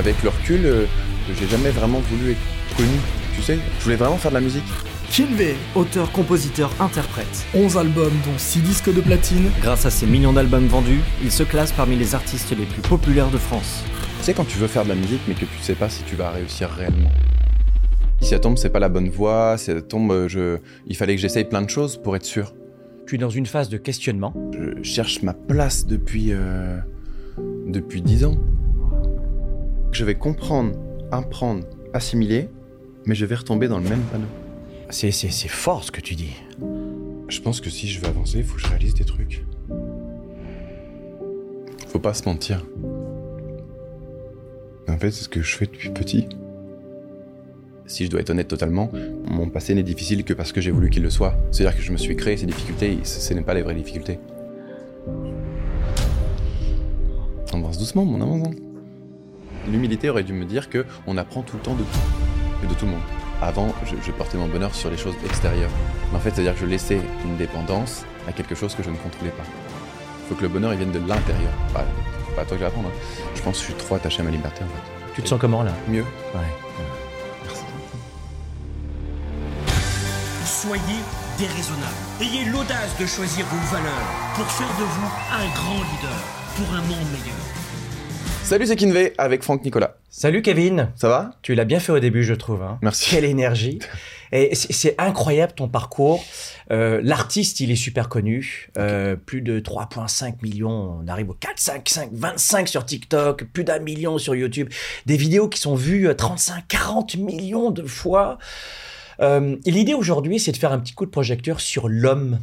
Avec le recul, euh, j'ai jamais vraiment voulu être connu, tu sais. Je voulais vraiment faire de la musique. Kinvey, auteur, compositeur, interprète. 11 albums dont 6 disques de platine. Grâce à ses millions d'albums vendus, il se classe parmi les artistes les plus populaires de France. Tu sais quand tu veux faire de la musique mais que tu sais pas si tu vas réussir réellement. Si ça tombe, c'est pas la bonne voie, si ça tombe, euh, je... il fallait que j'essaye plein de choses pour être sûr. Tu es dans une phase de questionnement. Je cherche ma place depuis... Euh... depuis 10 ans. Je vais comprendre, apprendre, assimiler, mais je vais retomber dans le même panneau. C'est, c'est, c'est fort ce que tu dis. Je pense que si je veux avancer, il faut que je réalise des trucs. Faut pas se mentir. En fait, c'est ce que je fais depuis petit. Si je dois être honnête totalement, mon passé n'est difficile que parce que j'ai voulu qu'il le soit. C'est-à-dire que je me suis créé ces difficultés, et ce n'est pas les vraies difficultés. On avance doucement, mon amour. L'humilité aurait dû me dire que on apprend tout le temps de tout, et de tout le monde. Avant, je, je portais mon bonheur sur les choses extérieures. Mais en fait, c'est-à-dire que je laissais une dépendance à quelque chose que je ne contrôlais pas. Il faut que le bonheur il vienne de l'intérieur. Pas, pas à toi que je vais apprendre. hein. Je pense que je suis trop attaché à ma liberté en fait. Tu te sens comment là? Mieux. Ouais. Merci. Soyez déraisonnable. Ayez l'audace de choisir vos valeurs pour faire de vous un grand leader pour un monde meilleur. Salut, c'est Kinvey avec Franck Nicolas. Salut Kevin Ça va? Tu l'as bien fait au début, je trouve. hein. Merci. Quelle énergie. Et c'est incroyable ton parcours. Euh, L'artiste, il est super connu. Euh, plus de 3,5 millions. On arrive au 4, 5, 5, 25 sur TikTok. Plus d'un million sur YouTube. Des vidéos qui sont vues euh, 35, 40 millions de fois. Euh, L'idée aujourd'hui, c'est de faire un petit coup de projecteur sur l'homme.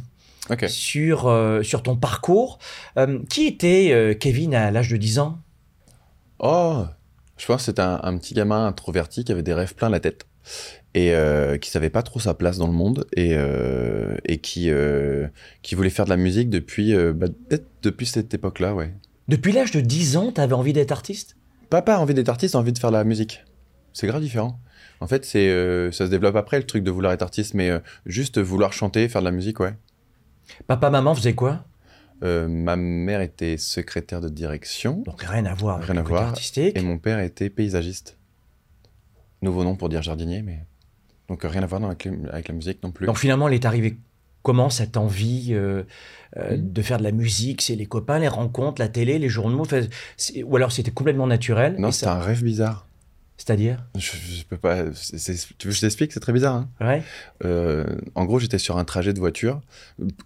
Sur, euh, sur ton parcours. Euh, qui était euh, Kevin à l'âge de 10 ans? Oh Je pense que c'était un, un petit gamin introverti qui avait des rêves plein la tête et euh, qui savait pas trop sa place dans le monde et, euh, et qui, euh, qui voulait faire de la musique depuis, bah, peut-être depuis cette époque-là, ouais. Depuis l'âge de 10 ans, tu avais envie d'être artiste? Pas pas envie d'être artiste, envie de faire de la musique. C'est grave différent. En fait, c'est euh, ça se développe après le truc de vouloir être artiste, mais euh, juste vouloir chanter, faire de la musique, ouais. Papa, maman faisaient quoi? Euh, ma mère était secrétaire de direction Donc rien à voir avec Rien le à voir. artistique. et mon père était paysagiste. Nouveau nom pour dire jardinier, mais donc rien à voir dans la clé- avec la musique non plus. Donc finalement, il est arrivé comment cette envie euh, euh, Mhm. de faire de la musique? C'est les copains, les rencontres, la télé, les journaux Ou alors c'était complètement naturel? Non, c'était ça- un rêve bizarre. C'est-à-dire Je, je peux pas. tu veux que je t'explique? C'est très bizarre. Hein Ouais. Euh, en gros, j'étais sur un trajet de voiture,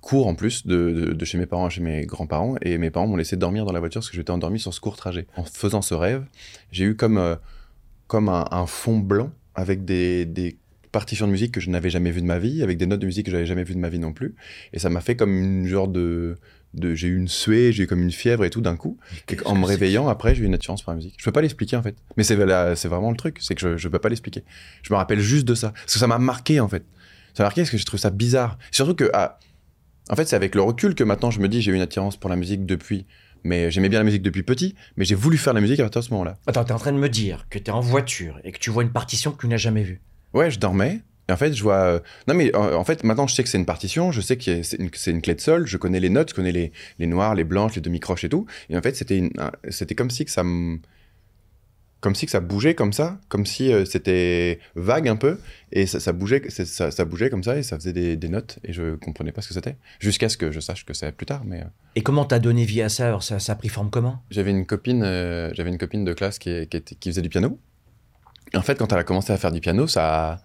court en plus, de, de- de chez mes parents à chez mes grands-parents, et mes parents m'ont laissé dormir dans la voiture parce que j'étais endormi sur ce court trajet. En faisant ce rêve, j'ai eu comme, euh, comme un, un fond blanc avec des, des partitions de musique que je n'avais jamais vues de ma vie, avec des notes de musique que j'avais jamais vues de ma vie non plus, et ça m'a fait comme une genre de... de j'ai eu une suée, j'ai eu comme une fièvre et tout d'un coup. Et en me réveillant, après, j'ai eu une attirance pour la musique. Je peux pas l'expliquer, en fait. Mais c'est vraiment le truc, c'est que je, je peux pas l'expliquer. Je me rappelle juste de ça. Parce que ça m'a marqué, en fait. Ça m'a marqué parce que j'ai trouvé ça bizarre. Surtout que, ah, en fait, c'est avec le recul que maintenant je me dis j'ai eu une attirance pour la musique depuis. Mais j'aimais bien la musique depuis petit, mais j'ai voulu faire la musique à partir de ce moment-là. Attends, t'es en train de me dire que t'es en voiture et que tu vois une partition que tu n'as jamais vue. Ouais, je dormais. Et en fait, je vois. euh, Non, mais en fait, maintenant, je sais que c'est une partition. Je sais que c'est une, clé de sol. Je connais les notes. Je connais les, les noires, les blanches, les demi-croches et tout. Et en fait, c'était c'était comme si que ça me. Comme si que ça bougeait comme ça. Comme si euh, c'était vague un peu. Et ça, ça bougeait, ça, ça bougeait comme ça. Et ça faisait des, des notes. Et je comprenais pas ce que c'était. Jusqu'à ce que je sache que c'est plus tard. Mais. euh, Et comment t'as donné vie à ça? Alors ça, ça a pris forme comment? J'avais une copine, euh, j'avais une copine de classe qui, qui, était- qui faisait du piano. Et en fait, quand elle a commencé à faire du piano, ça,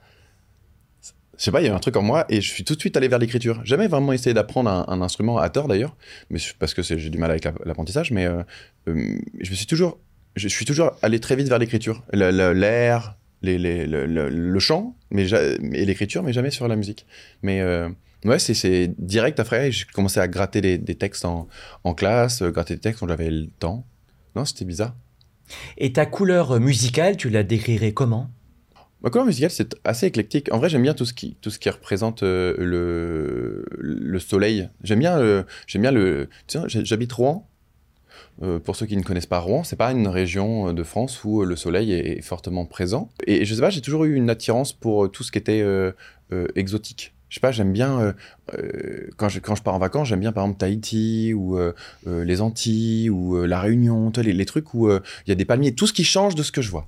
je sais pas, il y a un truc en moi et je suis tout de suite allé vers l'écriture. Jamais vraiment essayé d'apprendre un, instrument à tort d'ailleurs, mais parce que j'ai du mal avec la- l'apprentissage. Mais euh, euh, je suis toujours, je suis toujours allé très vite vers l'écriture, l'air, le, chant, mais et l'écriture, mais jamais sur la musique. Mais euh, ouais, c'est- direct après. J'ai commencé à gratter des, textes en, en classe, gratter des textes quand j'avais le temps. Non, c'était bizarre. Et ta couleur musicale, tu la décrirais comment? Ma couleur musicale, c'est assez éclectique. En vrai, j'aime bien tout ce qui, tout ce qui représente euh, le, le soleil. J'aime bien, euh, bien le. J'ai- j'habite Rouen. Euh, pour ceux qui ne connaissent pas Rouen, c'est pas une région de France où le soleil est, fortement présent. Et je sais pas, j'ai toujours eu une attirance pour tout ce qui était exotique. Je sais pas, j'aime bien, quand, je, quand je pars en vacances, j'aime bien par exemple Tahiti ou les Antilles ou La Réunion, les, les trucs où il y a des palmiers, tout ce qui change de ce que je vois.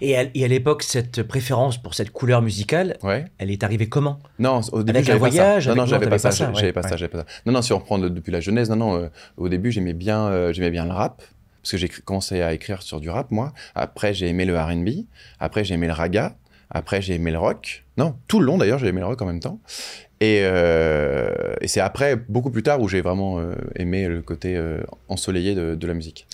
Et à, l'époque, cette préférence pour cette couleur musicale, Ouais. elle est arrivée comment? Non, au début, Avec un j'avais pas voyage, ça. Non, non, j'avais pas ça. J'avais ouais, pas ça, ouais. j'avais pas ça. Non, non, si on reprend de- depuis la jeunesse, non, non. euh, au début, j'aimais bien, euh, j'aimais bien le rap parce que j'ai commencé à écrire sur du rap, moi. Après, j'ai aimé le R&B. Après, j'ai aimé le raga. Après, j'ai aimé le rock. Non, tout le long d'ailleurs, j'ai aimé le rock en même temps. Et, euh, et c'est après, beaucoup plus tard, où j'ai vraiment aimé le côté ensoleillé de, de la musique.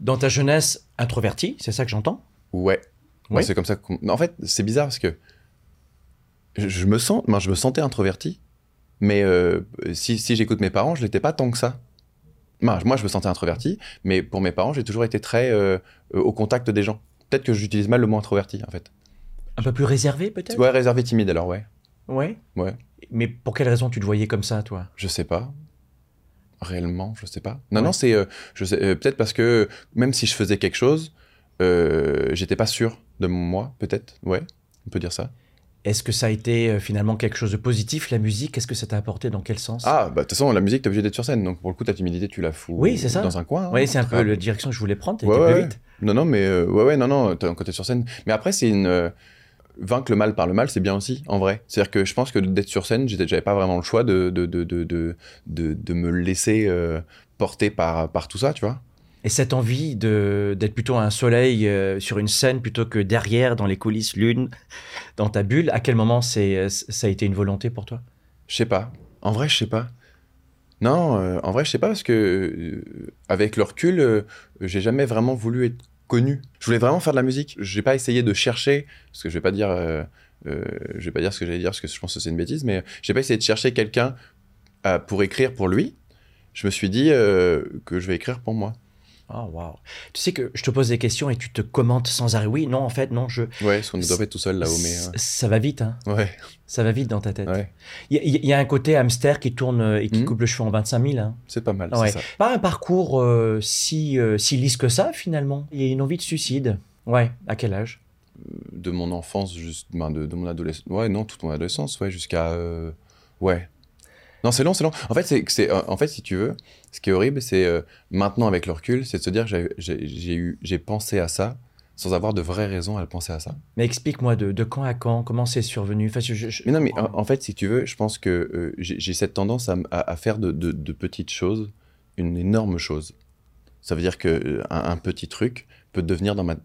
Dans ta jeunesse introvertie, c'est ça que j'entends? Ouais. Ouais. c'est comme ça. en fait, c'est bizarre parce que je, me sens, moi, je me sentais introverti, mais euh, si, si j'écoute mes parents, je l'étais pas tant que ça. Moi, je me sentais introverti, mais pour mes parents, j'ai toujours été très euh, au contact des gens. Peut-être que j'utilise mal le mot introverti, en fait. Un peu plus réservé peut-être? Ouais, réservé, timide, alors ouais. Ouais. Ouais. Mais pour quelle raison tu te voyais comme ça, toi? Je sais pas. Réellement, je sais pas. Non, Ouais. non, c'est euh, je sais, peut-être parce que même si je faisais quelque chose, j'étais pas sûr de moi, peut-être. Ouais, on peut dire ça. Est-ce que ça a été euh, finalement quelque chose de positif, la musique? Qu'est-ce que ça t'a apporté Dans quel sens? Ah, bah de toute façon, la musique, t'es obligé d'être sur scène. Donc pour le coup, ta timidité, tu la fous Oui, c'est ça. dans un coin. hein. Oui, c'est un peu la direction que je voulais prendre. T'as Ouais, plus vite. Non, non, mais euh, ouais, ouais, non, non, un côté sur scène. Mais après, c'est une. euh, vaincre le mal par le mal, c'est bien aussi, en vrai. C'est-à-dire que je pense que d'être sur scène, j'avais pas vraiment le choix de, de, de, de, de, de, de me laisser euh, porter par, par tout ça, tu vois. Et cette envie d'être plutôt un soleil euh, sur une scène plutôt que derrière, dans les coulisses, l'une, dans ta bulle, à quel moment c'est euh, ça a été une volonté pour toi? Je sais pas. En vrai, je sais pas. Non, euh, en vrai, je sais pas parce que avec le recul, j'ai jamais vraiment voulu être connu. Je voulais vraiment faire de la musique. J'ai pas essayé de chercher, parce que je vais pas dire, je vais pas dire ce que j'allais dire parce que je pense que c'est une bêtise, mais j'ai pas essayé de chercher quelqu'un pour écrire pour lui. Je me suis dit que je vais écrire pour moi. Oh, waouh. Tu sais que je te pose des questions et tu te commentes sans arrêt. Oui, non, en fait, non, je. Ouais, parce qu'on ne doit pas être tout seul là-haut, mais Ça va vite, hein. ouais, Ça va vite dans ta tête. ouais, Il y, y a un côté hamster qui tourne euh, et qui Mhm. coupe le cheveu en 25 000. Hein. c'est pas mal, Ouais. c'est ça. Pas un parcours euh, si, euh, si lisse que ça, finalement. Il y a une envie de suicide. Ouais, à quel âge? De mon enfance, juste, ben, de, de mon adolescence. Ouais, non, toute mon adolescence, ouais, jusqu'à. euh, Ouais. Non, c'est long, c'est long. En fait, c'est, c'est, en fait, si tu veux, ce qui est horrible, c'est euh, maintenant avec le recul, c'est de se dire que j'ai, j'ai, j'ai eu, j'ai pensé à ça sans avoir de vraies raisons à le penser à ça. Mais explique-moi de, de quand à quand, comment c'est survenu? Enfin, je- je- Mais non, mais en, en fait, si tu veux, je pense que euh, j'ai, j'ai cette tendance à, à- à faire de, de- de petites choses une énorme chose. Ça veut dire que euh, un, un petit truc peut devenir dans ma,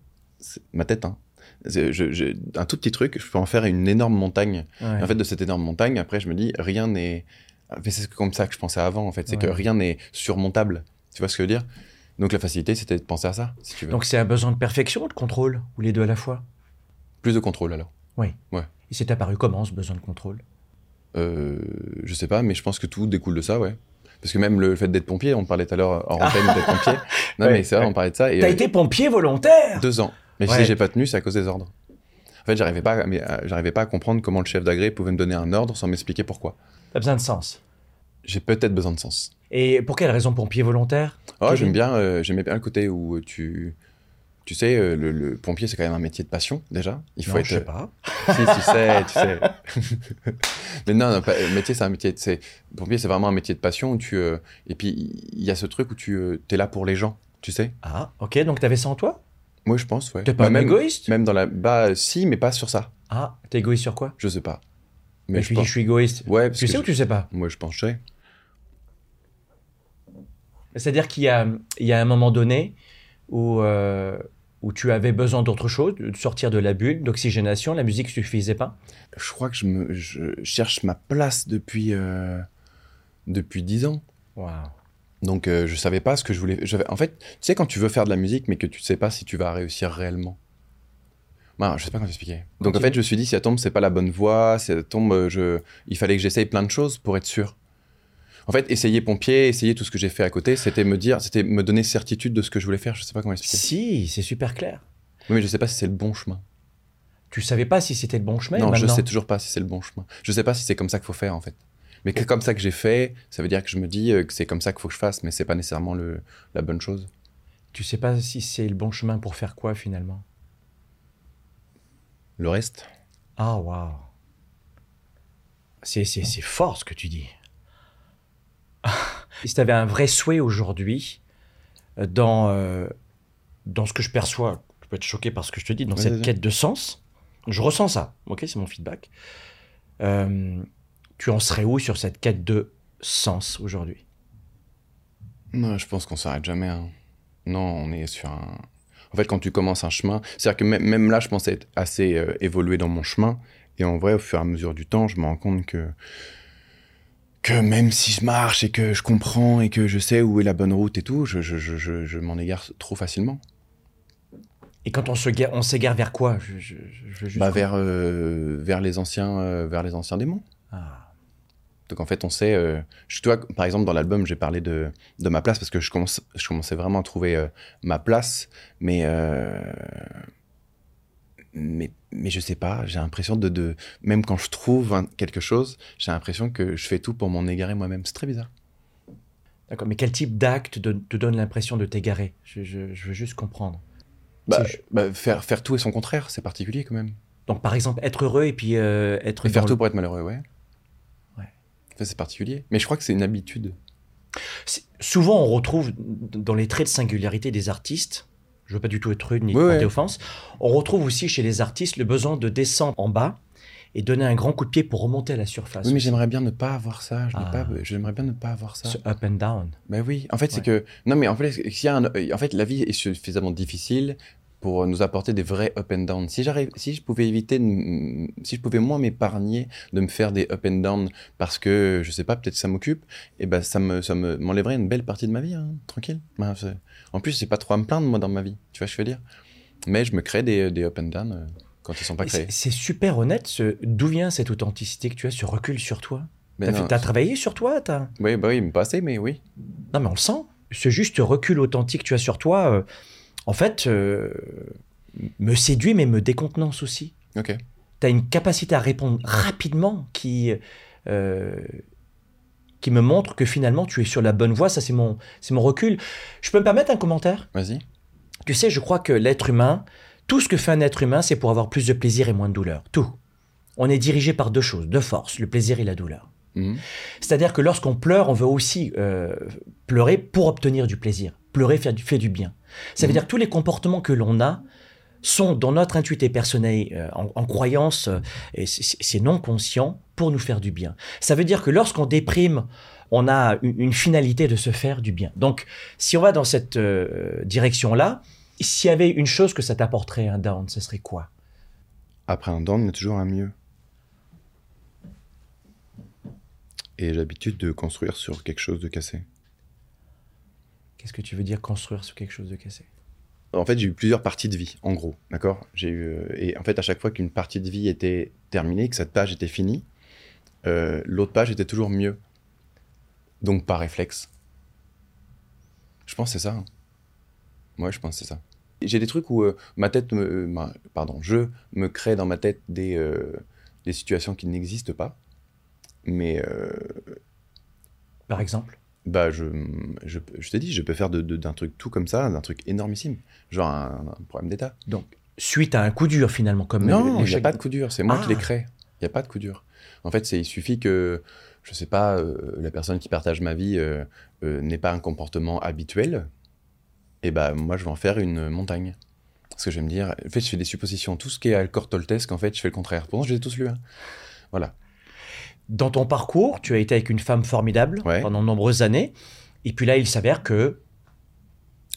ma tête. Hein. Je- je- un tout petit truc, je peux en faire une énorme montagne. Ouais. En fait, de cette énorme montagne, après, je me dis, rien n'est. Mais c'est comme ça que je pensais avant, en fait. C'est que Ouais. rien n'est surmontable. Tu vois ce que je veux dire? Donc, la facilité, c'était de penser à ça, si tu veux. Donc c'est un besoin de perfection ou de contrôle Ou les deux à la fois? Plus de contrôle, alors. Et c'est apparu comment ce besoin de contrôle? Euh, je sais pas, mais je pense que tout découle de ça, ouais. Parce que même le fait d'être pompier, on parlait tout à l'heure en antenne d'être pompier. Non, Ouais, mais c'est vrai, ouais. on parlait de ça. T'as euh, été pompier volontaire? deux ans. Mais Ouais. si j'ai pas tenu, c'est à cause des ordres. En fait, j'arrivais pas, à- mais, euh, j'arrivais pas à comprendre comment le chef d'agré pouvait me donner un ordre sans m'expliquer pourquoi. T'as besoin de sens. J'ai peut-être besoin de sens. Et pour quelle raison pompier volontaire? Oh, j'aime bien, euh, j'aimais bien le côté où tu, tu sais, euh, le, le pompier c'est quand même un métier de passion déjà. Il faut Non, être. je sais pas. si, tu sais, tu sais. Mais non, non, pas- euh, métier c'est un métier. C'est pompier c'est vraiment un métier de passion où tu. euh, et puis il y a ce truc où tu es là pour les gens, tu sais. Ah, ok, donc t'avais ça en toi? Moi je pense, ouais. T'es pas Bah, un même, égoïste? même dans la. Bah si, mais pas sur ça. Ah, t'es égoïste sur quoi? Je sais pas. Mais Mais tu je dis pense. je suis égoïste. Ouais, parce Tu que sais je- ou tu sais pas? Moi je pense, je sais. C'est-à-dire qu'il y a, il y a un moment donné où, euh, où tu avais besoin d'autre chose, de sortir de la bulle, d'oxygénation, la musique suffisait pas? Je crois que je, me, je cherche ma place depuis. euh, depuis 10 ans. Waouh. Donc euh, je savais pas ce que je voulais. En fait, tu sais quand tu veux faire de la musique mais que tu sais pas si tu vas réussir réellement. Bah, je sais pas comment t'expliquer. Donc en fait, je me suis dit si ça tombe, c'est pas la bonne voie. Si ça tombe, euh, je... il fallait que j'essaye plein de choses pour être sûr. En fait, essayer pompier, essayer tout ce que j'ai fait à côté, c'était me dire, c'était me donner certitude de ce que je voulais faire. Je sais pas comment expliquer. Si, c'est super clair. Oui, mais je sais pas si c'est le bon chemin. Tu savais pas si c'était le bon chemin non, je maintenant sais toujours pas si c'est le bon chemin. Je sais pas si c'est comme ça qu'il faut faire en fait. Mais que comme ça que j'ai fait, ça veut dire que je me dis euh, que c'est comme ça qu'il faut que je fasse, mais c'est pas nécessairement le... la bonne chose. Tu sais pas si c'est le bon chemin pour faire quoi finalement? Le reste? Ah, waouh. C'est, c'est, c'est fort ce que tu dis. si tu avais un vrai souhait aujourd'hui euh, dans, euh, dans ce que je perçois, je peux être choqué par ce que je te dis, dans cette quête de sens, je ressens ça, ok, c'est mon feedback. Euh, tu en serais où sur cette quête de sens aujourd'hui? Non, je pense qu'on s'arrête jamais. hein. Non, on est sur un. En fait, quand tu commences un chemin, c'est-à-dire que même, là, je pensais être assez euh, évolué dans mon chemin. Et en vrai, au fur et à mesure du temps, je me rends compte que que même si je marche et que je comprends et que je sais où est la bonne route et tout, je, je, je, je, je m'en égare trop facilement. Et quand on se on s'égare vers quoi? Je, je- je veux juste Bah, vers, euh, vers, les anciens, euh, vers les anciens démons. Ah. Donc en fait, on sait. euh, je, par exemple, dans l'album, j'ai parlé de, de ma place parce que je, commence, je commençais vraiment à trouver euh, ma place, mais, euh, mais mais je sais pas. J'ai l'impression de, de même quand je trouve un- quelque chose, j'ai l'impression que je fais tout pour m'en égarer moi-même. C'est très bizarre. D'accord, mais quel type d'acte te, te donne l'impression de t'égarer? Je, je- je veux juste comprendre. Bah, bah, faire faire tout et son contraire, c'est particulier quand même. Donc par exemple, être heureux et puis euh, être Et faire dans tout le- pour être malheureux. Ouais. Ça, c'est particulier. Mais je crois que c'est une habitude. Souvent, on retrouve dans les traits de singularité des artistes, je veux pas du tout être rude ni Ouais, porter ouais. offense, on retrouve aussi chez les artistes le besoin de descendre en bas et donner un grand coup de pied pour remonter à la surface. Oui, mais j'aimerais bien ne pas avoir ça. Ah. J'aimerais bien ne pas avoir ça. Ce up and down. Ben oui, en fait, c'est que. Non, mais en fait, s'il y a un- en fait, la vie est suffisamment difficile pour nous apporter des vrais up and down. Si, j'arrive... si je pouvais éviter, de si je pouvais moins m'épargner de me faire des up and down parce que, je sais pas, peut-être ça m'occupe, et ben ça me, ça me, m'enlèverait une belle partie de ma vie, hein, tranquille. Ben, c'est- en plus, j'ai pas trop à me plaindre, moi, dans ma vie. Tu vois, ce que je veux dire. Mais je me crée des, des up and down euh, quand ils sont pas créés. C'est c'est super honnête. ce- D'où vient cette authenticité que tu as, ce recul sur toi? Mais T'as c'est- travaillé sur toi t'as- Oui, bah oui, mais pas assez, mais oui. Non, mais on le sent. Ce juste recul authentique que tu as sur toi, euh, en fait, euh, me séduit, mais me décontenance aussi. Ok. tu as une capacité à répondre rapidement qui, euh, qui me montre que finalement tu es sur la bonne voie. Ça, c'est mon, mon recul. Je peux me permettre un commentaire? Vas-y. Tu sais, je crois que l'être humain, tout ce que fait un être humain, c'est pour avoir plus de plaisir et moins de douleur. Tout. On est dirigé par deux choses, deux forces, le plaisir et la douleur. Mhm. C'est-à-dire que lorsqu'on pleure, on veut aussi euh, pleurer pour obtenir du plaisir. Pleurer fait du, fait du bien. Ça veut Mhm. dire que tous les comportements que l'on a sont dans notre intuité personnelle, euh, en, en croyance, euh, et c'est- non conscient, pour nous faire du bien. Ça veut dire que lorsqu'on déprime, on a une, une finalité de se faire du bien. Donc, si on va dans cette euh, direction-là, s'il y avait une chose que ça t'apporterait un down, ce serait quoi? Après un down, il y a toujours un mieux. Et j'ai l'habitude de construire sur quelque chose de cassé. Qu'est-ce que tu veux dire construire sur quelque chose de cassé? En fait, j'ai eu plusieurs parties de vie, en gros, d'accord? J'ai eu euh, et en fait, à chaque fois qu'une partie de vie était terminée, que cette page était finie, euh, l'autre page était toujours mieux. Donc par réflexe. Je pense que c'est ça. hein. Ouais, je pense que c'est ça. J'ai des trucs où euh, ma tête, me, euh, ma- pardon, je me crée dans ma tête des, des situations qui n'existent pas, mais Par exemple? Bah je, je, je t'ai dit, je peux faire d'un truc tout comme ça, d'un truc énormissime, genre un, un problème d'état. Donc, suite à un coup dur finalement, comme Non, il n'y a pas de coup dur, c'est moi qui Ah. les crée. Il n'y a pas de coup dur. En fait, il suffit que, je sais pas, euh, la personne qui partage ma vie euh, euh, n'ait pas un comportement habituel, et bah moi je vais en faire une montagne. Parce que je vais me dire, en fait, je fais des suppositions. Tout ce qui est alcortoltesque, en fait, je fais le contraire. Pourtant, je les ai tous lus. hein. Voilà. Dans ton parcours, tu as été avec une femme formidable Ouais. pendant de nombreuses années. Et puis là, il s'avère que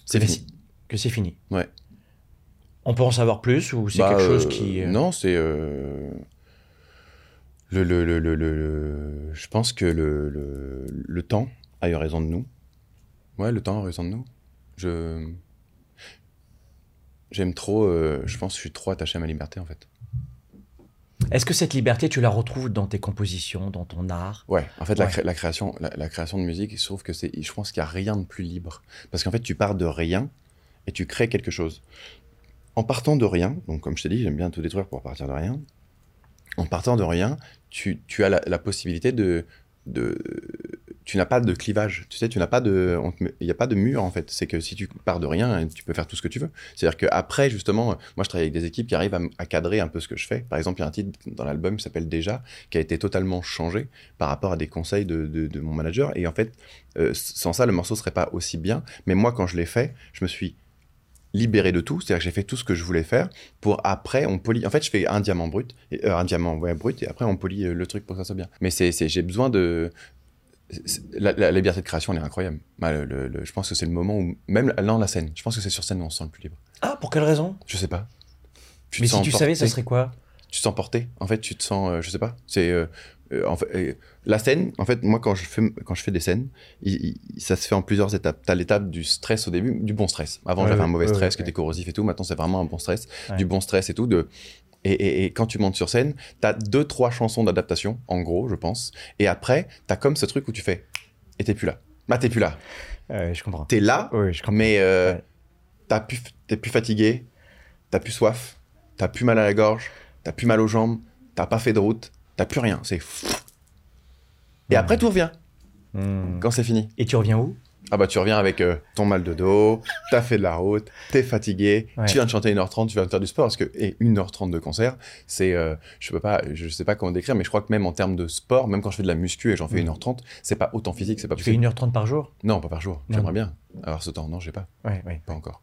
C'est fini. Que c'est fini. Ouais. On peut en savoir plus ou c'est Bah, quelque chose euh, qui. euh, Non, c'est. euh, Le, le, le, le, Je pense que le, le, le temps a eu raison de nous. Ouais, le temps a raison de nous. Je. J'aime trop. euh, Je pense que je suis trop attaché à ma liberté, en fait. Est-ce que cette liberté, tu la retrouves dans tes compositions, dans ton art? Ouais, en fait, la, Ouais. cré- la création, la, la création de musique, je trouve que c'est. Je pense qu'il n'y a rien de plus libre. Parce qu'en fait, tu pars de rien et tu crées quelque chose. En partant de rien, donc comme je t'ai dit, j'aime bien tout détruire pour partir de rien. En partant de rien, tu, tu as la, la possibilité de, de, tu n'as pas de clivage. Tu sais, tu n'as pas de, il n'y a pas de mur en fait. C'est que si tu pars de rien, tu peux faire tout ce que tu veux. C'est-à-dire qu'après, justement, euh, moi je travaille avec des équipes qui arrivent à, cadrer un peu ce que je fais. Par exemple, il y a un titre dans l'album qui s'appelle Déjà, qui a été totalement changé par rapport à des conseils de, de- mon manager. Et en fait, euh, sans ça, le morceau serait pas aussi bien. Mais moi, quand je l'ai fait, je me suis libéré de tout, c'est-à-dire que j'ai fait tout ce que je voulais faire pour après on polit. En fait, je fais un diamant brut, et, euh, un diamant ouais, brut, et après on polit euh, le truc pour que ça soit bien. Mais c'est, j'ai besoin de la, la liberté de création, elle est incroyable. Bah, le- le- le- je pense que c'est le moment où même non la scène. Je pense que c'est sur scène où on se sent le plus libre. Ah, pour quelle raison? Je sais pas. Tu Mais si tu savais, ça serait quoi? Tu te sens porté. En fait, tu te sens, euh, je sais pas. C'est euh, euh, en fait, la scène. En fait, moi quand je fais quand je fais des scènes, il- il- ça se fait en plusieurs étapes. T'as l'étape du stress au début, du bon stress. Avant, Ouais, j'avais ouais, un mauvais ouais, stress qui était corrosif et tout. Maintenant, c'est vraiment un bon stress, du bon stress et tout. De et, et- et quand tu montes sur scène, t'as deux trois chansons d'adaptation, en gros, je pense. Et après, t'as comme ce truc où tu fais et t'es plus là. Bah t'es plus là. Ouais, Je comprends. T'es là, Oui, je comprends. mais euh, Ouais. t'as plus, t'es plus fatigué, t'as plus soif, t'as plus mal à la gorge, t'as plus mal aux jambes, t'as pas fait de route, t'as plus rien. C'est. Et Ouais. après tout revient Hmm. quand c'est fini. Et tu reviens où? Ah bah tu reviens avec euh, ton mal de dos, t'as fait de la route, t'es fatigué, Ouais. tu viens de chanter 1h30, tu viens de faire du sport parce que et 1h30 de concert, c'est euh, je peux pas je sais pas comment décrire mais je crois que même en termes de sport, même quand je fais de la muscu et j'en fais Mhm. 1h30, c'est pas autant physique, c'est pas Tu fais possible. 1h30 par jour? Non, pas par jour. J'aimerais bien avoir ce temps. Non, j'ai pas, Ouais, ouais. pas encore.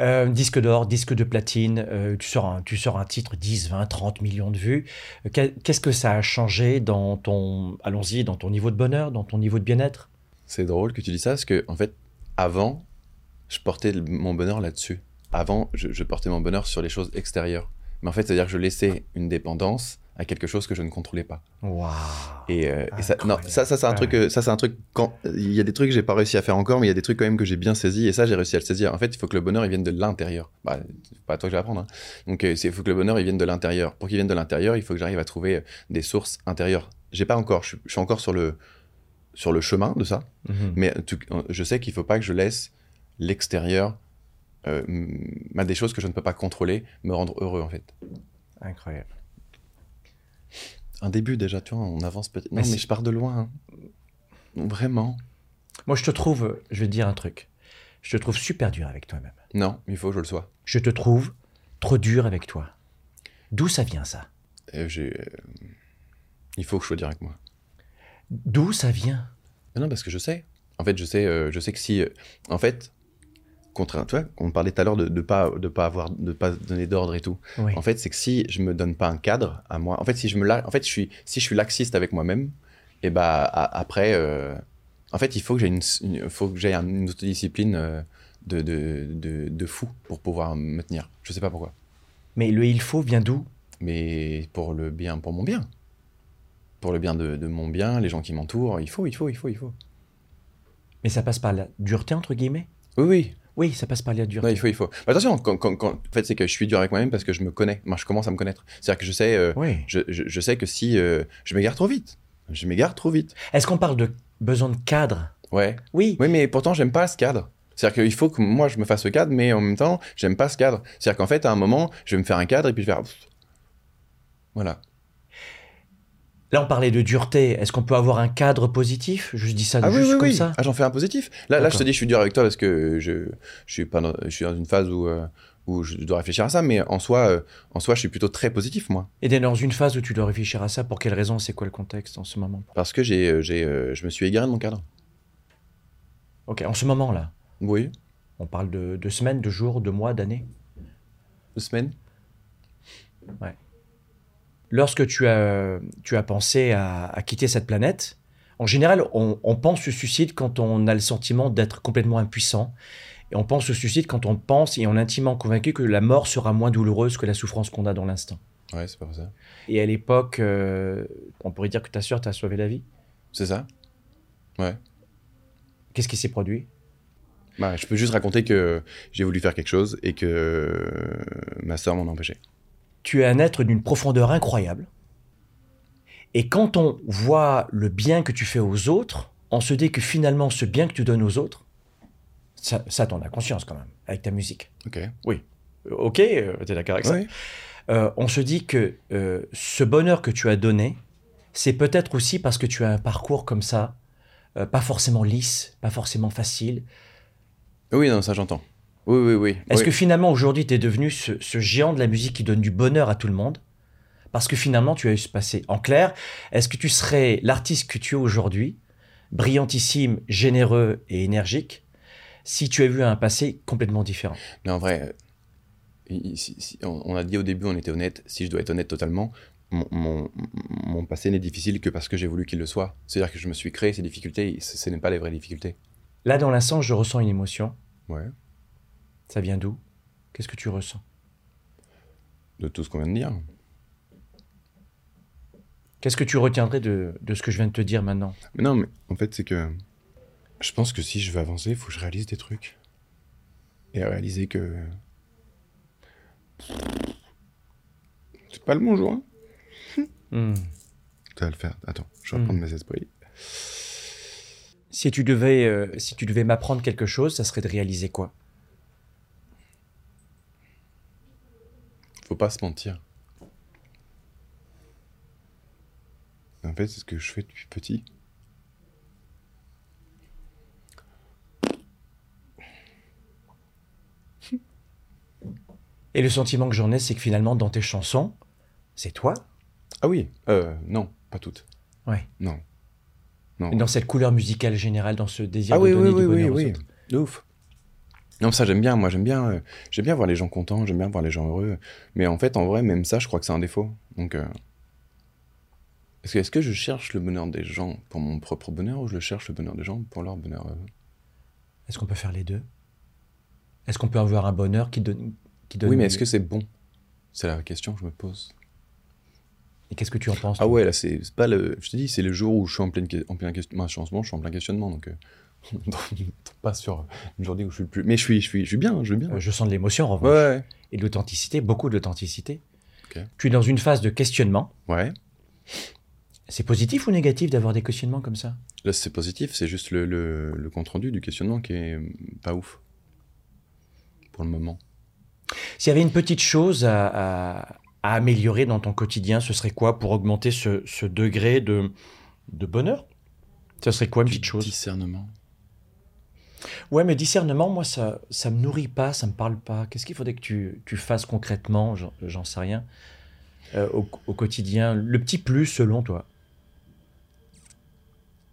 Euh, disque d'or, disque de platine, euh, tu, sors un, tu sors un titre 10, 20, 30 millions de vues. Que- Qu'est-ce que ça a changé dans ton, allons-y, dans ton niveau de bonheur, dans ton niveau de bien-être? C'est drôle que tu dis ça parce que, en fait, avant, je portais mon bonheur là-dessus. Avant, je, je portais mon bonheur sur les choses extérieures. Mais en fait, c'est-à-dire que je laissais une dépendance à quelque chose que je ne contrôlais pas. Waouh Et, euh, et ça, non, ça, ça c'est un Ouais. truc, euh, ça c'est un truc. Quand il y a des trucs que j'ai pas réussi à faire encore, mais il y a des trucs quand même que j'ai bien saisi. Et ça, j'ai réussi à le saisir. En fait, il faut que le bonheur il vienne de l'intérieur. Bah, pas à toi que je vais apprendre. hein. Donc, euh, il faut que le bonheur il vienne de l'intérieur. Pour qu'il vienne de l'intérieur, il faut que j'arrive à trouver des sources intérieures. J'ai pas encore. Je, suis- je suis encore sur le sur le chemin de ça. Mhm. Mais je sais qu'il faut pas que je laisse l'extérieur, euh, des choses que je ne peux pas contrôler, me rendre heureux en fait. Incroyable. Un début déjà, tu vois, on avance petit. Non, Mais je pars de loin. hein. Vraiment. Moi, je te trouve, je vais te dire un truc. Je te trouve super dur avec toi-même. Non, il faut que je le sois. Je te trouve trop dur avec toi. D'où ça vient ça? J'ai, euh, Il faut que je sois direct avec moi. D'où ça vient? Mais non, parce que je sais. En fait, je sais, euh, je sais que si, euh, en fait, contre, tu vois, on parlait tout à l'heure de, de pas, de pas avoir, de pas donner d'ordre et tout. Oui. En fait, c'est que si je me donne pas un cadre à moi, en fait, si je me la- en fait, je suis, si je suis laxiste avec moi-même, et bah a- après, euh, en fait, il faut que j'ai une, une- faut que une autodiscipline de, de, de, de fou pour pouvoir me tenir. Je sais pas pourquoi, Mais le il faut vient d'où? Mais pour le bien, pour mon bien, pour le bien de, de mon bien, les gens qui m'entourent, il faut, il faut, il faut, il faut. Mais ça passe par la dureté, entre guillemets? Oui, oui. Oui, ça passe par la dureté. Il faut, il faut. Bah, attention, quand, quand- quand- en fait, c'est que je suis dur avec moi-même parce que je me connais. Moi, je commence à me connaître. C'est-à-dire que je sais, euh, Oui. je, je- je sais que si euh, je m'égare trop vite, je m'égare trop vite. Est-ce qu'on parle de besoin de cadre? Ouais. Oui. Oui, mais pourtant, j'aime pas ce cadre. C'est-à-dire qu'il faut que moi, je me fasse ce cadre, mais en même temps, j'aime pas ce cadre. C'est-à-dire qu'en fait, à un moment, je vais me faire un cadre et puis je vais faire. Voilà. Là, on parlait de dureté. Est-ce qu'on peut avoir un cadre positif? Je dis ça Ah oui, juste oui, comme oui. ça. Ah, j'en fais un positif. Là, là, je te dis, je suis dur avec toi parce que je, je, suis, pas dans, je suis dans une phase où, euh, où je dois réfléchir à ça, mais en soi, euh, en soi, je suis plutôt très positif, moi. Et t'es dans une phase où tu dois réfléchir à ça. Pour quelle raison? C'est quoi le contexte en ce moment? Parce que j'ai, euh, j'ai, euh, je me suis égaré de mon cadre. Ok, en ce moment là, Oui. on parle de, de semaines, de jours, de mois, d'années? Deux semaines. Lorsque tu as, tu as pensé à, à quitter cette planète, en général, on, on pense au suicide quand on a le sentiment d'être complètement impuissant. Et on pense au suicide quand on pense et on est intimement convaincu que la mort sera moins douloureuse que la souffrance qu'on a dans l'instant. Ouais, c'est pas ça. Et à l'époque, euh, on pourrait dire que ta sœur t'a sauvé la vie. C'est ça Ouais. Qu'est-ce qui s'est produit? Bah, je peux juste raconter que j'ai voulu faire quelque chose et que ma soeur m'en a empêché. Tu es un être d'une profondeur incroyable. Et quand on voit le bien que tu fais aux autres, on se dit que finalement, ce bien que tu donnes aux autres, ça, ça t'en as conscience quand même, avec ta musique. Ok. Euh, Ok, euh, t'es d'accord avec ça. Euh, On se dit que euh, ce bonheur que tu as donné, c'est peut-être aussi parce que tu as un parcours comme ça, euh, pas forcément lisse, pas forcément facile. Oui, non, ça j'entends. Oui, oui, oui. Est-ce oui. que finalement aujourd'hui tu es devenu ce, ce géant de la musique qui donne du bonheur à tout le monde? Parce que finalement tu as eu ce passé. En clair, est-ce que tu serais l'artiste que tu es aujourd'hui, brillantissime, généreux et énergique, si tu as eu un passé complètement différent? Mais en vrai, euh, il- si- si- on on a dit au début, on était honnête. Si je dois être honnête totalement, mon, mon- mon passé n'est difficile que parce que j'ai voulu qu'il le soit. C'est-à-dire que je me suis créé ces difficultés. Ce, ce n'est pas les vraies difficultés. Là dans l'instant je ressens une émotion. Ouais. Ça vient d'où? Qu'est-ce que tu ressens? De tout ce qu'on vient de dire. Qu'est-ce que tu retiendrais de, de ce que je viens de te dire maintenant? Mais non, mais en fait, c'est que je pense que si je veux avancer, il faut que je réalise des trucs. Et réaliser que. C'est pas le bon jour. hein. Hmm. Ça va le faire. Attends, je vais Hmm. reprendre mes esprits. Si tu devais, euh, si tu devais m'apprendre quelque chose, ça serait de réaliser quoi? Faut pas se mentir. En fait, c'est ce que je fais depuis petit. Et le sentiment que j'en ai, c'est que finalement, dans tes chansons, c'est toi. Ah oui euh, Non, pas toutes. Ouais. Non. Dans cette couleur musicale générale, dans ce désir Ah de oui, donner oui, du oui, oui, bonheur aux oui. autres. De ouf. Non, ça j'aime bien, moi j'aime bien, euh, j'aime bien voir les gens contents, j'aime bien voir les gens heureux. Mais en fait, en vrai, même ça, je crois que c'est un défaut. Donc, euh, est-ce que, je cherche le bonheur des gens pour mon propre bonheur ou je le cherche le bonheur des gens pour leur bonheur Est-ce qu'on peut faire les deux? Est-ce qu'on peut avoir un bonheur qui donne, qui donne Oui, mais est-ce que c'est bon? C'est la question que je me pose. Et qu'est-ce que tu en penses Ah ouais, là, c'est pas le. Je te dis, c'est le jour où je suis en pleine, en plein question. Moi, je suis en ce moment, je suis en plein questionnement, donc. euh, pas sur une journée où je suis le plus. Mais je suis, je suis, je suis bien, je vais bien. Euh, Je sens de l'émotion en revanche. ouais. Et de l'authenticité, beaucoup d'authenticité. Ok. Tu es dans une phase de questionnement. Ouais. C'est positif ou négatif d'avoir des questionnements comme ça? Là, c'est positif, c'est juste le, le, le compte-rendu du questionnement qui est pas ouf. Pour le moment. S'il y avait une petite chose à, à- à améliorer dans ton quotidien, ce serait quoi pour augmenter ce, ce degré de, de bonheur? Ce serait quoi une petite chose? Discernement. Ouais, mais discernement, moi, ça ça me nourrit pas, ça me parle pas. Qu'est-ce qu'il faudrait que tu, tu fasses concrètement? J'en sais rien. Euh, au, au quotidien, le petit plus selon toi?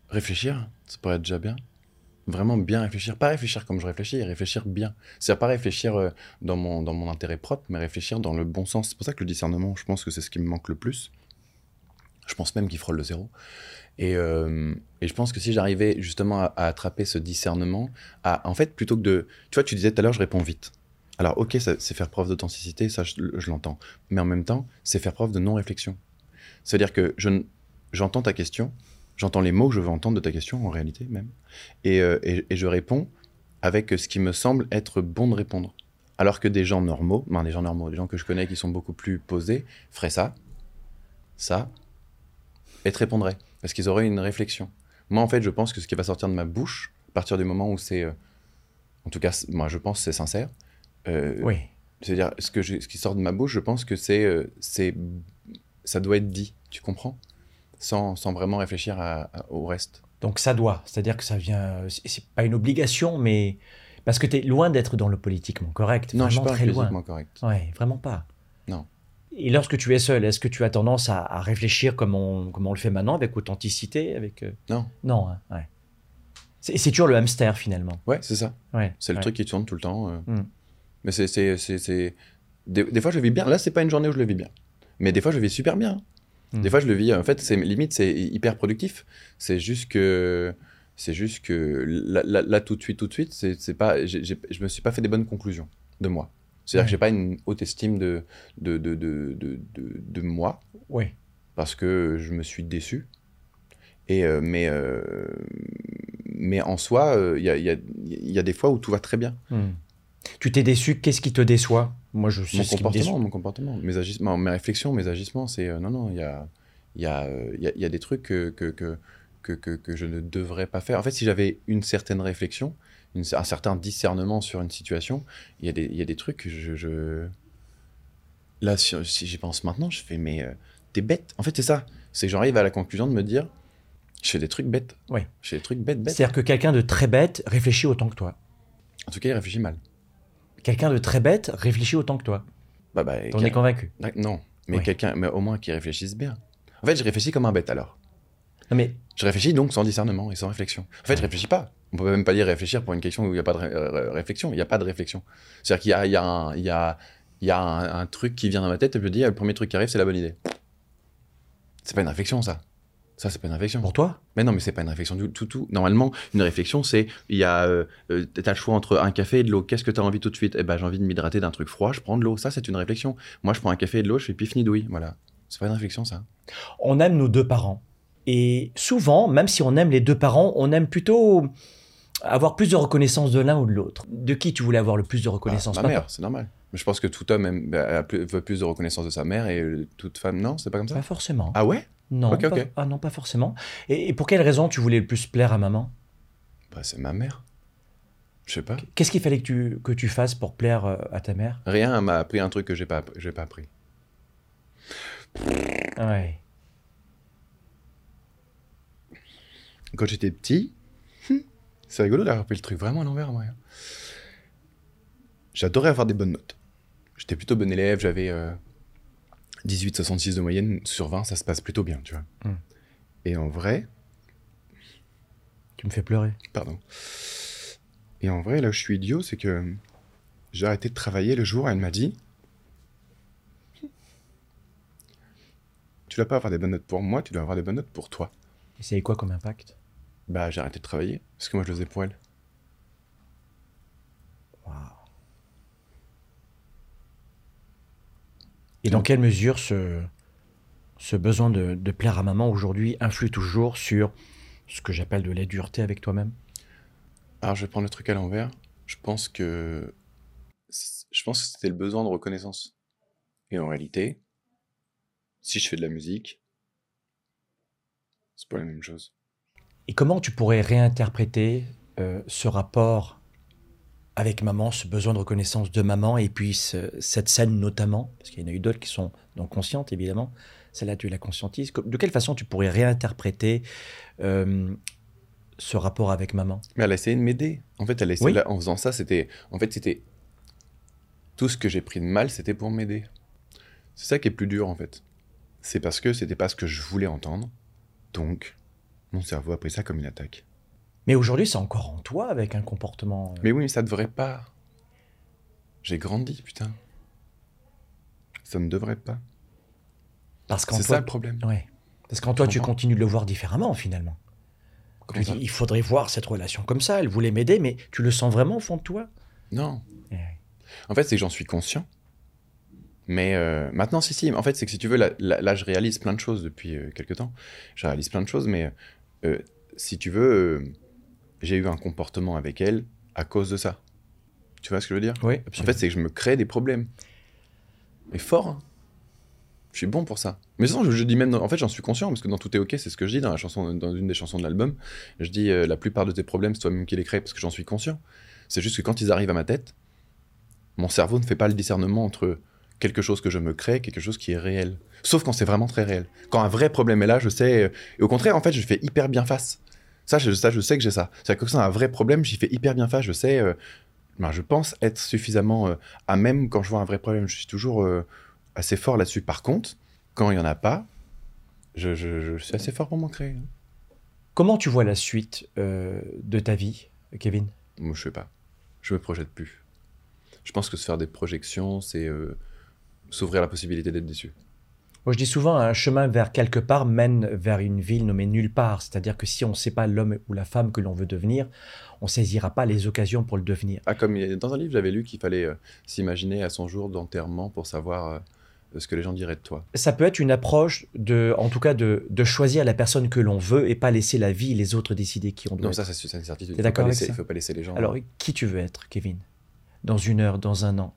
Réfléchir, ça pourrait être déjà bien. Vraiment bien réfléchir. Pas réfléchir comme je réfléchis, réfléchir bien. C'est-à-dire pas réfléchir euh, dans, mon, dans mon intérêt propre, mais réfléchir dans le bon sens. C'est pour ça que le discernement, je pense que c'est ce qui me manque le plus. Je pense même qu'il frôle le zéro. Et, euh, et je pense que si j'arrivais justement à, attraper ce discernement, à, en fait, plutôt que de... Tu vois, tu disais tout à l'heure, je réponds vite. Alors, ok, c'est faire preuve d'authenticité, ça, je, l'entends. Mais en même temps, c'est faire preuve de non-réflexion. C'est-à-dire que j'entends ta question, j'entends les mots que je veux entendre de ta question, en réalité même, et, euh, et je réponds avec ce qui me semble être bon de répondre. Alors que des gens normaux, ben des gens normaux, des gens que je connais qui sont beaucoup plus posés, feraient ça, ça, et te répondraient. Parce qu'ils auraient une réflexion. Moi, en fait, je pense que ce qui va sortir de ma bouche, à partir du moment où c'est. euh, en tout cas, moi, je pense que c'est sincère. euh, Oui. C'est-à-dire, ce, que j'ai- ce qui sort de ma bouche, je pense que c'est. euh, c'est ça doit être dit, tu comprends? Sans, sans vraiment réfléchir à- à- au reste. Donc ça doit, c'est-à-dire que ça vient. C'est pas une obligation, mais parce que tu es loin d'être dans le politiquement correct. Non, je suis pas très loin. politiquement correct. Ouais, vraiment pas. Non. Et lorsque tu es seul, est-ce que tu as tendance à, à réfléchir comme on, comme on le fait maintenant, avec authenticité, avec euh, Non. Non, hein, ouais. C'est toujours le hamster finalement. Ouais, c'est ça. Ouais. C'est le ouais. truc qui tourne tout le temps. euh. Mm. Mais c'est. Des, des fois, je le vis bien. Là, c'est pas une journée où je le vis bien. Mais des fois, je le vis super bien. Mm. Des fois, je le vis. En fait, c'est limite, c'est hyper productif. C'est juste que. C'est juste que là, là- là, tout de suite, tout de suite, c'est pas. j'ai- je me suis pas fait des bonnes conclusions de moi. C'est-à-dire Ouais. que j'ai pas une haute estime de, de, de, de, de, moi Oui. parce que je me suis déçu. Et, euh, mais, euh, mais en soi, euh, il y, a, y a- y a des fois où tout va très bien. Hmm. Tu t'es déçu, qu'est-ce qui te déçoit? Moi, je sais Mon comportement, mon comportement, mes agissements, mes réflexions, mes agissements, c'est non, non, il y a, y, a, y, a, des trucs que, que, que- que je ne devrais pas faire. En fait, si j'avais une certaine réflexion, une- un certain discernement sur une situation, il y a des, il y a des trucs que je. je- Là, si, si j'y pense maintenant, je fais, mais euh, t'es bête. En fait, c'est ça. C'est que j'arrive à la conclusion de me dire, Je fais des trucs bêtes. Ouais. Je fais des trucs bêtes, bêtes. C'est-à-dire que quelqu'un de très bête réfléchit autant que toi. En tout cas, il réfléchit mal. Quelqu'un de très bête réfléchit autant que toi. Bah, bah, T'en es convaincu. Non, mais Ouais. quelqu'un, mais au moins qui réfléchisse bien. En fait, je réfléchis comme un bête alors. Non mais Je réfléchis donc sans discernement et sans réflexion. En fait, je réfléchis pas. On peut même pas dire réfléchir pour une question où il n'y a pas de ré- ré- réflexion. Il n'y a pas de réflexion. C'est-à-dire qu'il y a, il y a, un, il y a, il y a un, un truc qui vient dans ma tête et je me dis, ah, le premier truc qui arrive, c'est la bonne idée. C'est pas une réflexion, ça. Ça, c'est pas une réflexion. pour toi? Mais non, mais c'est pas une réflexion du tout, tout. Normalement, une réflexion, c'est il y a, euh, euh, t'as le choix entre un café et de l'eau. Qu'est-ce que t'as envie tout de suite? Eh ben, j'ai envie de m'hydrater d'un truc froid. Je prends de l'eau. Ça, c'est une réflexion. Moi, je prends un café et de l'eau. Je fais pif ni douille. Voilà. C'est pas une réflexion, ça. On aime nos deux parents. Et souvent, même si on aime les deux parents, on aime plutôt avoir plus de reconnaissance de l'un ou de l'autre. De qui tu voulais avoir le plus de reconnaissance Ah, ma mère, c'est normal. Je pense que tout homme aime- bah, a plus- veut plus de reconnaissance de sa mère et euh, toute femme, non, c'est pas comme ça? Pas forcément. Ah ouais? Non, ok, pas, ah non, pas forcément. Et, et pour quelle raison tu voulais le plus plaire à maman? Bah, c'est ma mère. Je sais pas. Qu'est-ce qu'il fallait que tu, que tu fasses pour plaire euh, à ta mère? Rien elle m'a appris un truc que j'ai pas, j'ai pas appris. Ouais. Quand j'étais petit, c'est rigolo d'avoir pris le truc vraiment à l'envers, moi. hein. J'adorais avoir des bonnes notes. J'étais plutôt bon élève, j'avais euh, 18,66 de moyenne sur 20, ça se passe plutôt bien, tu vois. Hmm. Et en vrai, Tu me fais pleurer. pardon. Et en vrai, là où je suis idiot, c'est que j'ai arrêté de travailler le jour où elle m'a dit Tu dois pas avoir des bonnes notes pour moi, tu dois avoir des bonnes notes pour toi. Et ça a eu quoi comme impact? Bah, j'ai arrêté de travailler, parce que moi je le faisais pour elle. Et dans quelle mesure ce, ce besoin de, de plaire à maman aujourd'hui influe toujours sur ce que j'appelle de la dureté avec toi-même? Alors, je vais prendre le truc à l'envers. Je pense que. Je pense que c'était le besoin de reconnaissance. Et en réalité, si je fais de la musique, c'est pas la même chose. Et comment tu pourrais réinterpréter euh, ce rapport avec maman, ce besoin de reconnaissance de maman, et puis ce- cette scène notamment, parce qu'il y en a eu d'autres qui sont non conscientes évidemment, celle-là tu la conscientises. Co- De quelle façon tu pourrais réinterpréter euh, ce rapport avec maman? Mais elle a essayé de m'aider. En fait, elle a essayé, Oui. là, en faisant ça, c'était. En fait, c'était. Tout ce que j'ai pris de mal, c'était pour m'aider. C'est ça qui est plus dur, en fait. C'est parce que c'était pas ce que je voulais entendre. Donc, mon cerveau a pris ça comme une attaque. Mais aujourd'hui c'est encore en toi avec un comportement... euh, Mais oui, mais ça devrait pas. J'ai grandi, putain. Ça ne devrait pas. parce qu'en C'est toi, ça le problème. Ouais. Parce qu'en toi, tu continues de le voir différemment, finalement. Tu dis, il faudrait voir cette relation comme ça. Elle voulait m'aider, mais tu le sens vraiment au fond de toi? Non. Ouais. En fait, c'est que j'en suis conscient. Mais euh, maintenant, si, si. En fait, c'est que si tu veux, là, là- là, je réalise plein de choses depuis euh, quelques temps. Je réalise plein de choses, mais euh, si tu veux, euh, j'ai eu un comportement avec elle à cause de ça. Tu vois ce que je veux dire? Oui, En fait, c'est que je me crée des problèmes. Mais fort, hein. Je suis bon pour ça. Mais sinon, je, je dis même, dans- en fait, j'en suis conscient, parce que dans Tout est OK, c'est ce que je dis dans, la chanson, dans une des chansons de l'album. Je dis, euh, la plupart de tes problèmes, c'est toi-même qui les crée, parce que j'en suis conscient. C'est juste que quand ils arrivent à ma tête, mon cerveau ne fait pas le discernement entre quelque chose que je me crée, quelque chose qui est réel. Sauf quand c'est vraiment très réel. Quand un vrai problème est là, je sais... euh, Et au contraire, en fait, je fais hyper bien face. Ça, je, ça, je sais que j'ai ça. C'est-à-dire que quand c'est un vrai problème, j'y fais hyper bien face. Je sais... euh, ben, je pense être suffisamment euh, à même quand je vois un vrai problème. Je suis toujours euh, assez fort là-dessus. Par contre, quand il n'y en a pas, je, je- je suis assez fort pour m'en créer. hein. Comment tu vois la suite euh, de ta vie, Kevin? Moi, je sais pas. Je me projette plus. Je pense que se faire des projections, c'est euh, s'ouvrir la possibilité d'être déçu. Moi, je dis souvent, un chemin vers quelque part mène vers une ville nommée nulle part. C'est-à-dire que si on ne sait pas l'homme ou la femme que l'on veut devenir, on saisira pas les occasions pour le devenir. Ah, comme dans un livre, j'avais lu qu'il fallait euh, s'imaginer à son jour d'enterrement pour savoir euh, ce que les gens diraient de toi. Ça peut être une approche de, en tout cas, de, de choisir la personne que l'on veut et pas laisser la vie et les autres décider qui on doit Non, être. ça, c'est une certitude. Il Il faut pas laisser les gens. Alors, qui tu veux être, Kevin? Dans une heure, dans un an,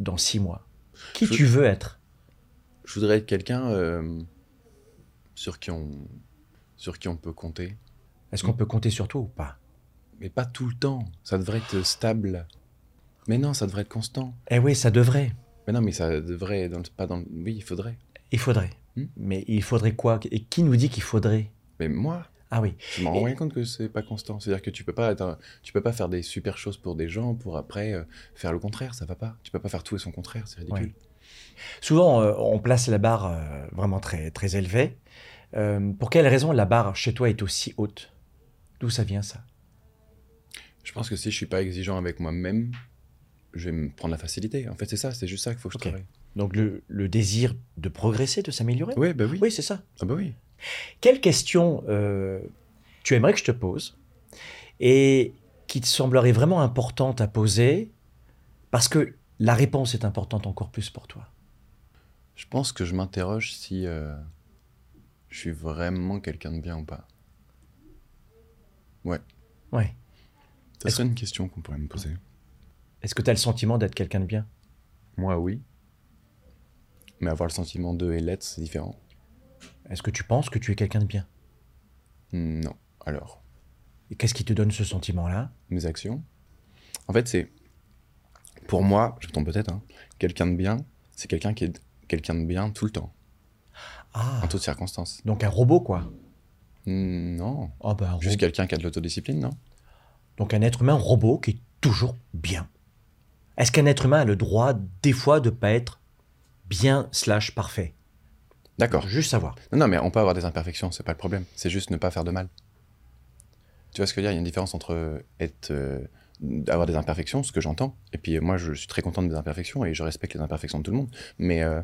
dans six mois? Qui Je- tu veux être je voudrais être quelqu'un euh, sur qui on sur qui on peut compter, Est-ce qu'on peut compter sur toi ou pas? Mais pas tout le temps. Ça devrait être stable. Mais non, ça devrait être constant. Eh oui, ça devrait. Mais non, mais ça devrait dans le- pas dans. le- Oui, il faudrait. Il faudrait. Hmm? Mais il faudrait quoi? Et qui nous dit qu'il faudrait? Mais moi, Ah oui. je m'en Et- rends bien compte que c'est pas constant. C'est-à-dire que tu peux pas être tu peux pas faire des super choses pour des gens pour après euh, faire le contraire, ça va pas. Tu peux pas faire tout et son contraire, c'est ridicule. Souvent, euh, on place la barre euh, vraiment très, très élevée. Pour quelle raison la barre chez toi est aussi haute? D'où ça vient ça? Je pense que si je suis pas exigeant avec moi-même, je vais me prendre la facilité. En fait, c'est ça, c'est juste ça qu'il faut que je Ok. travaille. Donc le, le désir de progresser, de s'améliorer? Oui, bah oui. Oui, c'est ça. Ah bah oui. Quelle question euh, tu aimerais que je te pose et qui te semblerait vraiment importante à poser parce que la réponse est importante encore plus pour toi? Je pense que je m'interroge si euh, je suis vraiment quelqu'un de bien ou pas. Ouais. Ça Est-ce- serait une question qu'on pourrait me poser. Est-ce que tu as le sentiment d'être quelqu'un de bien? Moi, oui. Mais avoir le sentiment de et l'être, c'est différent. Est-ce que tu penses que tu es quelqu'un de bien? Non. Alors, Et qu'est-ce qui te donne ce sentiment-là? Mes actions. En fait, c'est. Pour moi, je me trompe peut-être, hein, quelqu'un de bien, c'est quelqu'un qui est quelqu'un de bien tout le temps, Ah, en toutes circonstances. donc un robot quoi? Hmm, non. Ah un Juste robot. quelqu'un qui a de l'autodiscipline, non? Donc un être humain robot qui est toujours bien. Est-ce qu'un être humain a le droit des fois de pas être bien slash parfait? D'accord. Juste savoir. Non, non, mais on peut avoir des imperfections, c'est pas le problème. C'est juste ne pas faire de mal. Tu vois ce que je veux dire? Il y a une différence entre être, euh, avoir des imperfections, ce que j'entends, et puis euh, moi je suis très content des imperfections et je respecte les imperfections de tout le monde, mais euh,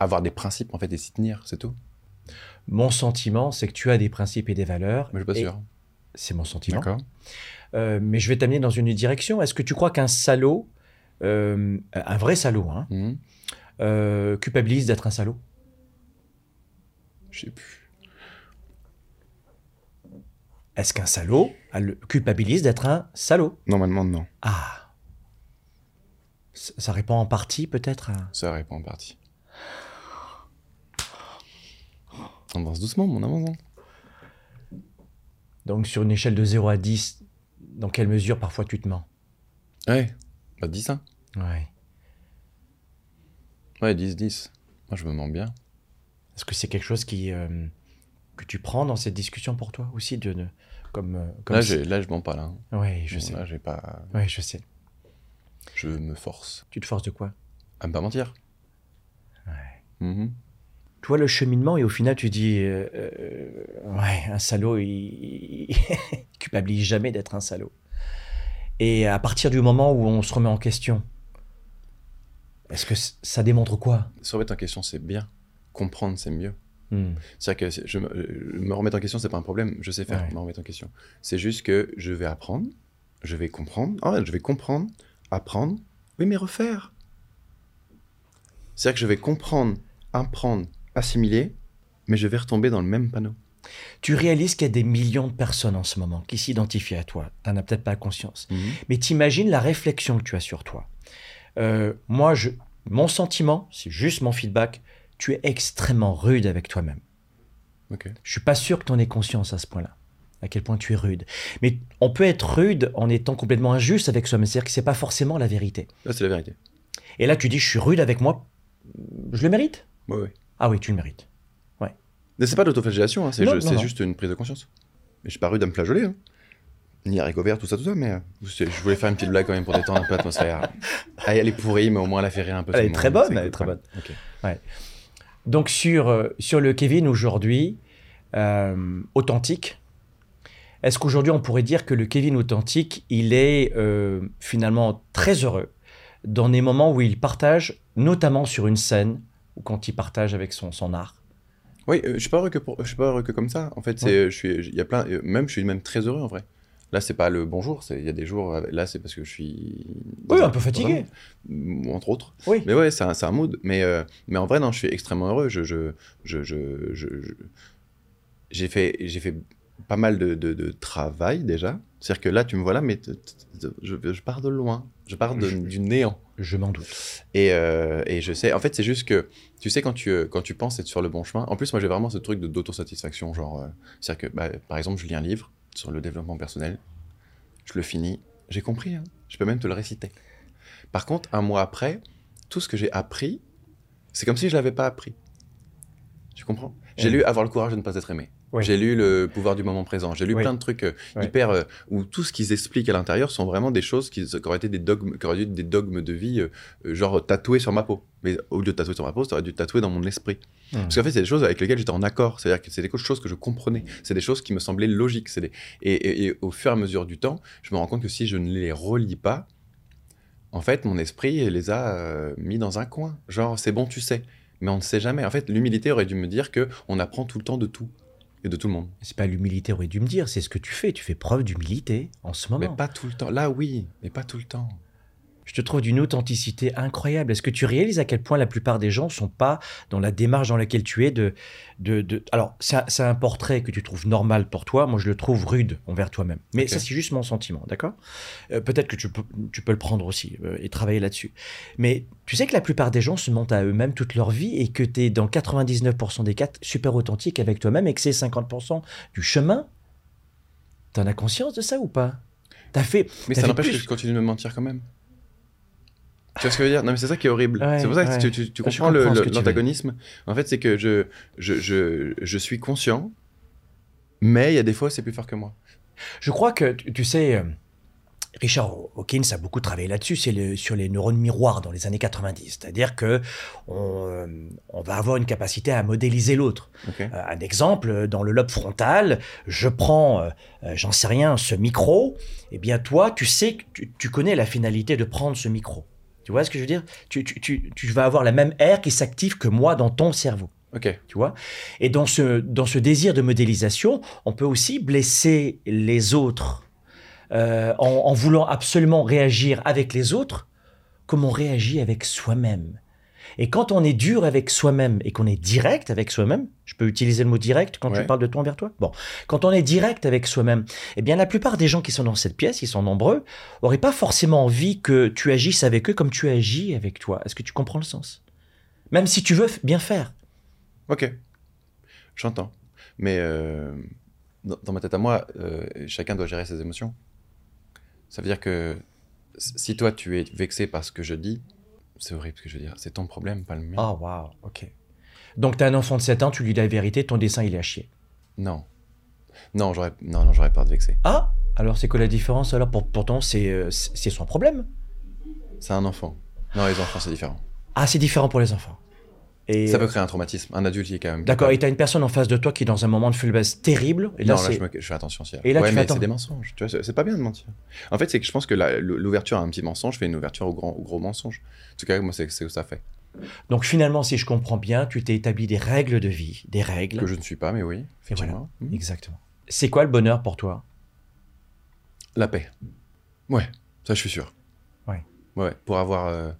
avoir des principes en fait et s'y tenir, c'est tout. Mon sentiment, c'est que tu as des principes et des valeurs. Mais je suis pas sûr. C'est mon sentiment. D'accord. Euh, mais je vais t'amener dans une direction. Est-ce que tu crois qu'un salaud, euh, un vrai salaud, hein, Mhm. Euh, culpabilise d'être un salaud Je sais plus. Est-ce qu'un salaud culpabilise d'être un salaud? Normalement, non. Ah ça, ça répond en partie peut-être à... Ça répond en partie. On avance doucement, mon avance. hein. Donc sur une échelle de 0 à 10, dans quelle mesure parfois tu te mens? Ouais, bah 10, hein. Ouais. Ouais, 10, 10. Moi, je me mens bien. Est-ce que c'est quelque chose qui, euh, que tu prends dans cette discussion pour toi aussi de, de- comme, euh, comme Là, si- là, je mens pas, là. hein. Ouais, je Bon, sais. Là, j'ai pas... Ouais, je sais. Je me force Tu te forces de quoi? À me pas mentir. Ouais. Mhm. Toi, le cheminement, et au final, tu dis, euh, euh, ouais, un salaud, il, il culpabilise jamais d'être un salaud. Et à partir du moment où on se remet en question, est-ce que ça démontre quoi? Se remettre en question, c'est bien. Comprendre, c'est mieux. Hmm. C'est-à-dire que je me, euh, me remettre en question, c'est pas un problème. Je sais faire Ouais. me remettre en question. C'est juste que je vais apprendre, je vais comprendre. En fait, je vais comprendre, apprendre, oui, mais refaire. C'est-à-dire que je vais comprendre, apprendre, assimiler, mais je vais retomber dans le même panneau. Tu réalises qu'il y a des millions de personnes en ce moment qui s'identifient à toi. Tu n'en as peut-être pas conscience. Mhm. Mais t'imagines la réflexion que tu as sur toi. Euh, moi, je, mon sentiment, c'est juste mon feedback, tu es extrêmement rude avec toi-même. Ok. Je suis pas sûr que tu en aies conscience à ce point-là, à quel point tu es rude. Mais on peut être rude en étant complètement injuste avec soi-même, c'est-à-dire que c'est pas forcément la vérité. Là, c'est la vérité. Et là, tu dis, je suis rude avec moi, je le mérite? Ouais, ouais. Ah oui, tu le mérites. Mais c'est pas de l'autoflagellation, hein, c'est Non, ju- non, c'est non. juste une prise de conscience. Mais je suis pas rude à me flageoler. Hein. Ni haricot vert, tout ça, tout ça, mais euh, je voulais faire une petite blague quand même pour détendre un peu l'atmosphère. Ah, elle est pourrie, mais au moins elle a fait rire un peu. Elle est très bonne, elle est très bonne. Donc sur, euh, sur le Kevin aujourd'hui, euh, authentique, est-ce qu'aujourd'hui on pourrait dire que le Kevin authentique, il est euh, finalement très heureux dans des moments où il partage, notamment sur une scène, ou quand il partage avec son, son art? Oui, euh, je suis pas heureux que pour- je suis pas heureux que comme ça. En fait, il y a plein, même je suis même très heureux en vrai. Là, c'est pas le bonjour, il y a des jours, euh, là, c'est parce que je suis. Oui, un peu fatigué. un- entre autres. Oui. Mais ouais, c'est un, mood. Mais, euh, mais en vrai, non, je suis extrêmement heureux. Je, je, je, j'ai fait, j'ai fait pas mal de, de, de travail déjà. C'est-à-dire que là, tu me vois là, mais je, je pars de loin. Je pars de- Je- du néant. Je m'en doute. Et, euh, et je sais, en fait, c'est juste que, tu sais, quand tu, quand tu penses être sur le bon chemin, en plus, moi, j'ai vraiment ce truc d'autosatisfaction. Genre, euh, c'est-à-dire que, bah, par exemple, je lis un livre sur le développement personnel, je le finis, j'ai compris, hein, je peux même te le réciter. Par contre, un mois après, tout ce que j'ai appris, c'est comme si je l'avais pas appris. Tu comprends? J'ai Ouais. lu Avoir le courage de ne pas être aimé. J'ai lu Le pouvoir du moment présent. J'ai lu plein de trucs euh, hyper euh, où tout ce qu'ils expliquent à l'intérieur sont vraiment des choses qui, qui auraient été des dogmes, qui auraient dû être des dogmes de vie, euh, genre tatoués sur ma peau. Mais au lieu de tatouer sur ma peau, ça aurait dû tatouer dans mon esprit. Hmm. Parce qu'en fait, c'est des choses avec lesquelles j'étais en accord. C'est-à-dire que c'est des choses que je comprenais. C'est des choses qui me semblaient logiques. Des... et, et- et au fur et à mesure du temps, je me rends compte que si je ne les relis pas, en fait, mon esprit les a mis dans un coin. Genre, c'est bon, tu sais. Mais on ne sait jamais. En fait, l'humilité aurait dû me dire que on apprend tout le temps de tout et de tout le monde. C'est pas l'humilité, aurait dû me dire, c'est ce que tu fais. Tu fais preuve d'humilité en ce moment. Mais pas tout le temps. Là, oui, mais pas tout le temps. Je te trouve d'une authenticité incroyable. Est-ce que tu réalises à quel point la plupart des gens sont pas dans la démarche dans laquelle tu es de... de, de... Alors, c'est un, portrait que tu trouves normal pour toi. Moi, je le trouve rude envers toi-même. Mais ça, c'est juste mon sentiment, d'accord? Euh, Peut-être que tu peux, tu peux le prendre aussi euh, et travailler là-dessus. Mais tu sais que la plupart des gens se mentent à eux-mêmes toute leur vie et que tu es dans 99% des cas super authentique avec toi-même et que c'est 50% du chemin? T'en as conscience de ça ou pas? T'as fait... Mais ça n'empêche que je continue de me mentir quand même. Tu vois ce que je veux dire? Non, mais c'est ça qui est horrible. Ouais, c'est pour ça que ouais. tu, tu- tu Je comprends l'antagonisme. En fait, c'est que je, je, je, je suis conscient, mais il y a des fois, c'est plus fort que moi. Je crois que, tu, sais, euh, Richard Hawkins a beaucoup travaillé là-dessus, c'est le- sur les neurones miroirs dans les années 90. C'est-à-dire que on, euh, on va avoir une capacité à modéliser l'autre. Euh, un exemple, dans le lobe frontal, je prends, euh, j'en sais rien, ce micro, et bien toi, tu sais, que tu, tu connais la finalité de prendre ce micro. Tu vois ce que je veux dire? Tu, tu, tu, tu vas avoir la même aire qui s'active que moi dans ton cerveau Ok. tu vois? Et dans ce, dans ce désir de modélisation, on peut aussi blesser les autres euh, en, en voulant absolument réagir avec les autres comme on réagit avec soi-même. Et quand on est dur avec soi-même et qu'on est direct avec soi-même, je peux utiliser le mot direct quand Ouais. tu parles de toi envers toi? Bon, quand on est direct avec soi-même, eh bien la plupart des gens qui sont dans cette pièce, ils sont nombreux, n'auraient pas forcément envie que tu agisses avec eux comme tu agis avec toi. Est-ce que tu comprends le sens? Même si tu veux bien faire. Ok. J'entends. Mais euh, dans, ma tête à moi, euh, chacun doit gérer ses émotions. Ça veut dire que si toi, tu es vexé par ce que je dis, c'est horrible ce que je veux dire. C'est ton problème, pas le mien. Oh, waouh, ok. Donc, t'as un enfant de 7 ans, tu lui dis la vérité, ton dessin, il est à chier. Non. Non, j'aurais non, non, j'aurais peur de vexer. Ah Alors, c'est quoi la différence alors Pour- Pourtant, c'est euh, c'est c'est son problème. C'est un enfant. Non, les enfants, c'est différent. Ah, c'est différent pour les enfants. Et, Ça euh, peut créer un traumatisme. Un adulte, il est quand même. D'accord, et t'as une personne en face de toi qui est dans un moment de faiblesse terrible. Et là, non, là, je, me- je fais attention aussi. Et là, ouais, tu mais c'est des mensonges. Tu vois, c'est- pas bien de mentir. En fait, c'est que je pense que l'ouverture à un petit mensonge fait une ouverture au, grand, au gros mensonge. En tout cas, moi, c'est ce que ça fait. Donc, finalement, si je comprends bien, tu t'es établi des règles de vie, des règles. Que je ne suis pas, mais oui, Et voilà, Mhm. exactement. C'est quoi le bonheur pour toi? La paix. Ouais, ça, je suis sûr. Ouais. Ouais, pour avoir, euh,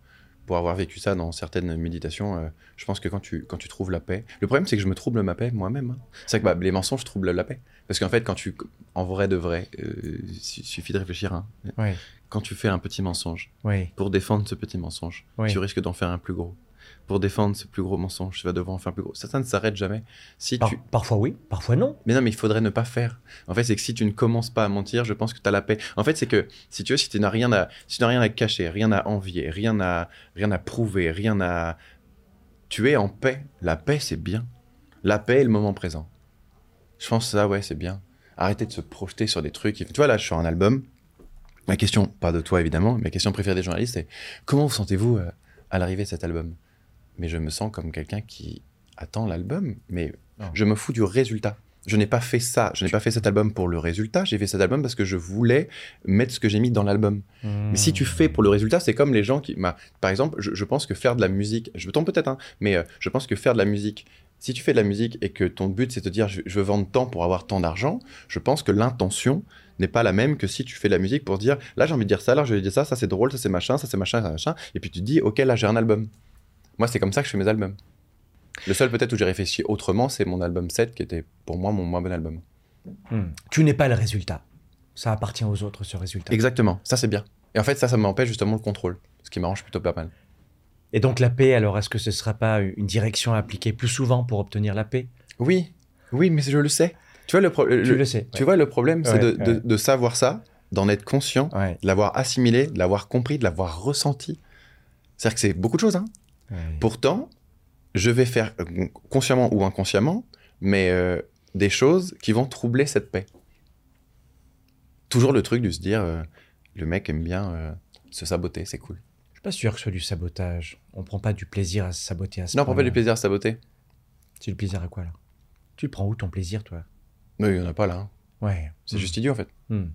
pour avoir vécu ça dans certaines méditations, euh, je pense que quand tu, quand tu trouves la paix. Le problème, c'est que je me trouble ma paix moi-même. hein. C'est que bah, les mensonges troublent la paix. Parce qu'en fait, quand tu. En vrai de vrai, euh, il suffit de réfléchir. hein. Quand tu fais un petit mensonge, pour défendre ce petit mensonge, tu risques d'en faire un plus gros. Pour défendre ce plus gros mensonge, tu vas devoir en faire plus gros. Ça, ça ne s'arrête jamais. Si Par- tu... Parfois oui, parfois non. Mais non, mais il faudrait ne pas faire. En fait, c'est que si tu ne commences pas à mentir, je pense que tu as la paix. En fait, c'est que si tu veux, si tu n'as rien à, si tu n'as rien à cacher, rien à envier, rien à, rien à prouver, rien à, tu es en paix. La paix, c'est bien. La paix est le moment présent. Je pense que ça, ouais, c'est bien. Arrêter de se projeter sur des trucs. Tu vois, là, je suis sur un album. Ma question, pas de toi évidemment, mais ma question préférée des journalistes, c'est comment vous sentez-vous euh, à l'arrivée de cet album? Mais je me sens comme quelqu'un qui attend l'album, mais je me fous du résultat. Je n'ai pas fait ça, je n'ai pas fait cet album pour le résultat, j'ai fait cet album parce que je voulais mettre ce que j'ai mis dans l'album. Mais si tu fais pour le résultat, c'est comme les gens qui. bah, par exemple, je, je pense que faire de la musique, je me trompe peut-être, hein, mais euh, je pense que faire de la musique, si tu fais de la musique et que ton but c'est de te dire je, je veux vendre tant pour avoir tant d'argent, je pense que l'intention n'est pas la même que si tu fais de la musique pour dire là j'ai envie de dire ça, là je vais dire ça, ça c'est drôle, ça c'est machin, ça c'est machin, ça machin, et puis tu te dis ok là j'ai un album. Moi c'est comme ça que je fais mes albums. Le seul peut-être où j'ai réfléchi autrement, c'est mon album 7 qui était pour moi mon moins bon album. Hmm. Tu n'es pas le résultat. Ça appartient aux autres, ce résultat. Exactement, ça c'est bien. Et en fait ça, ça m'empêche justement le contrôle, ce qui m'arrange plutôt pas mal. Et donc la paix, alors est-ce que ce ne sera pas une direction à appliquer plus souvent pour obtenir la paix? Oui, oui, mais je le sais. Tu vois le, pro- le- le sais. tu vois, le problème, c'est Ouais, de, de- ouais. de savoir ça, d'en être conscient, de l'avoir assimilé, de l'avoir compris, de l'avoir ressenti. C'est-à-dire que c'est beaucoup de choses. Hein. Ouais. Pourtant, je vais faire, euh, consciemment ou inconsciemment, mais euh, des choses qui vont troubler cette paix. Toujours le truc de se dire, euh, le mec aime bien euh, se saboter, c'est cool. Je suis pas sûr que ce soit du sabotage. On prend pas du plaisir à se saboter à ce Non, on prend pas du plaisir à se saboter. C'est du plaisir à quoi, là? Tu le prends où ton plaisir, toi? Mais il y en a pas là. hein. Ouais. C'est Hmm. juste idiot en fait. Hmm.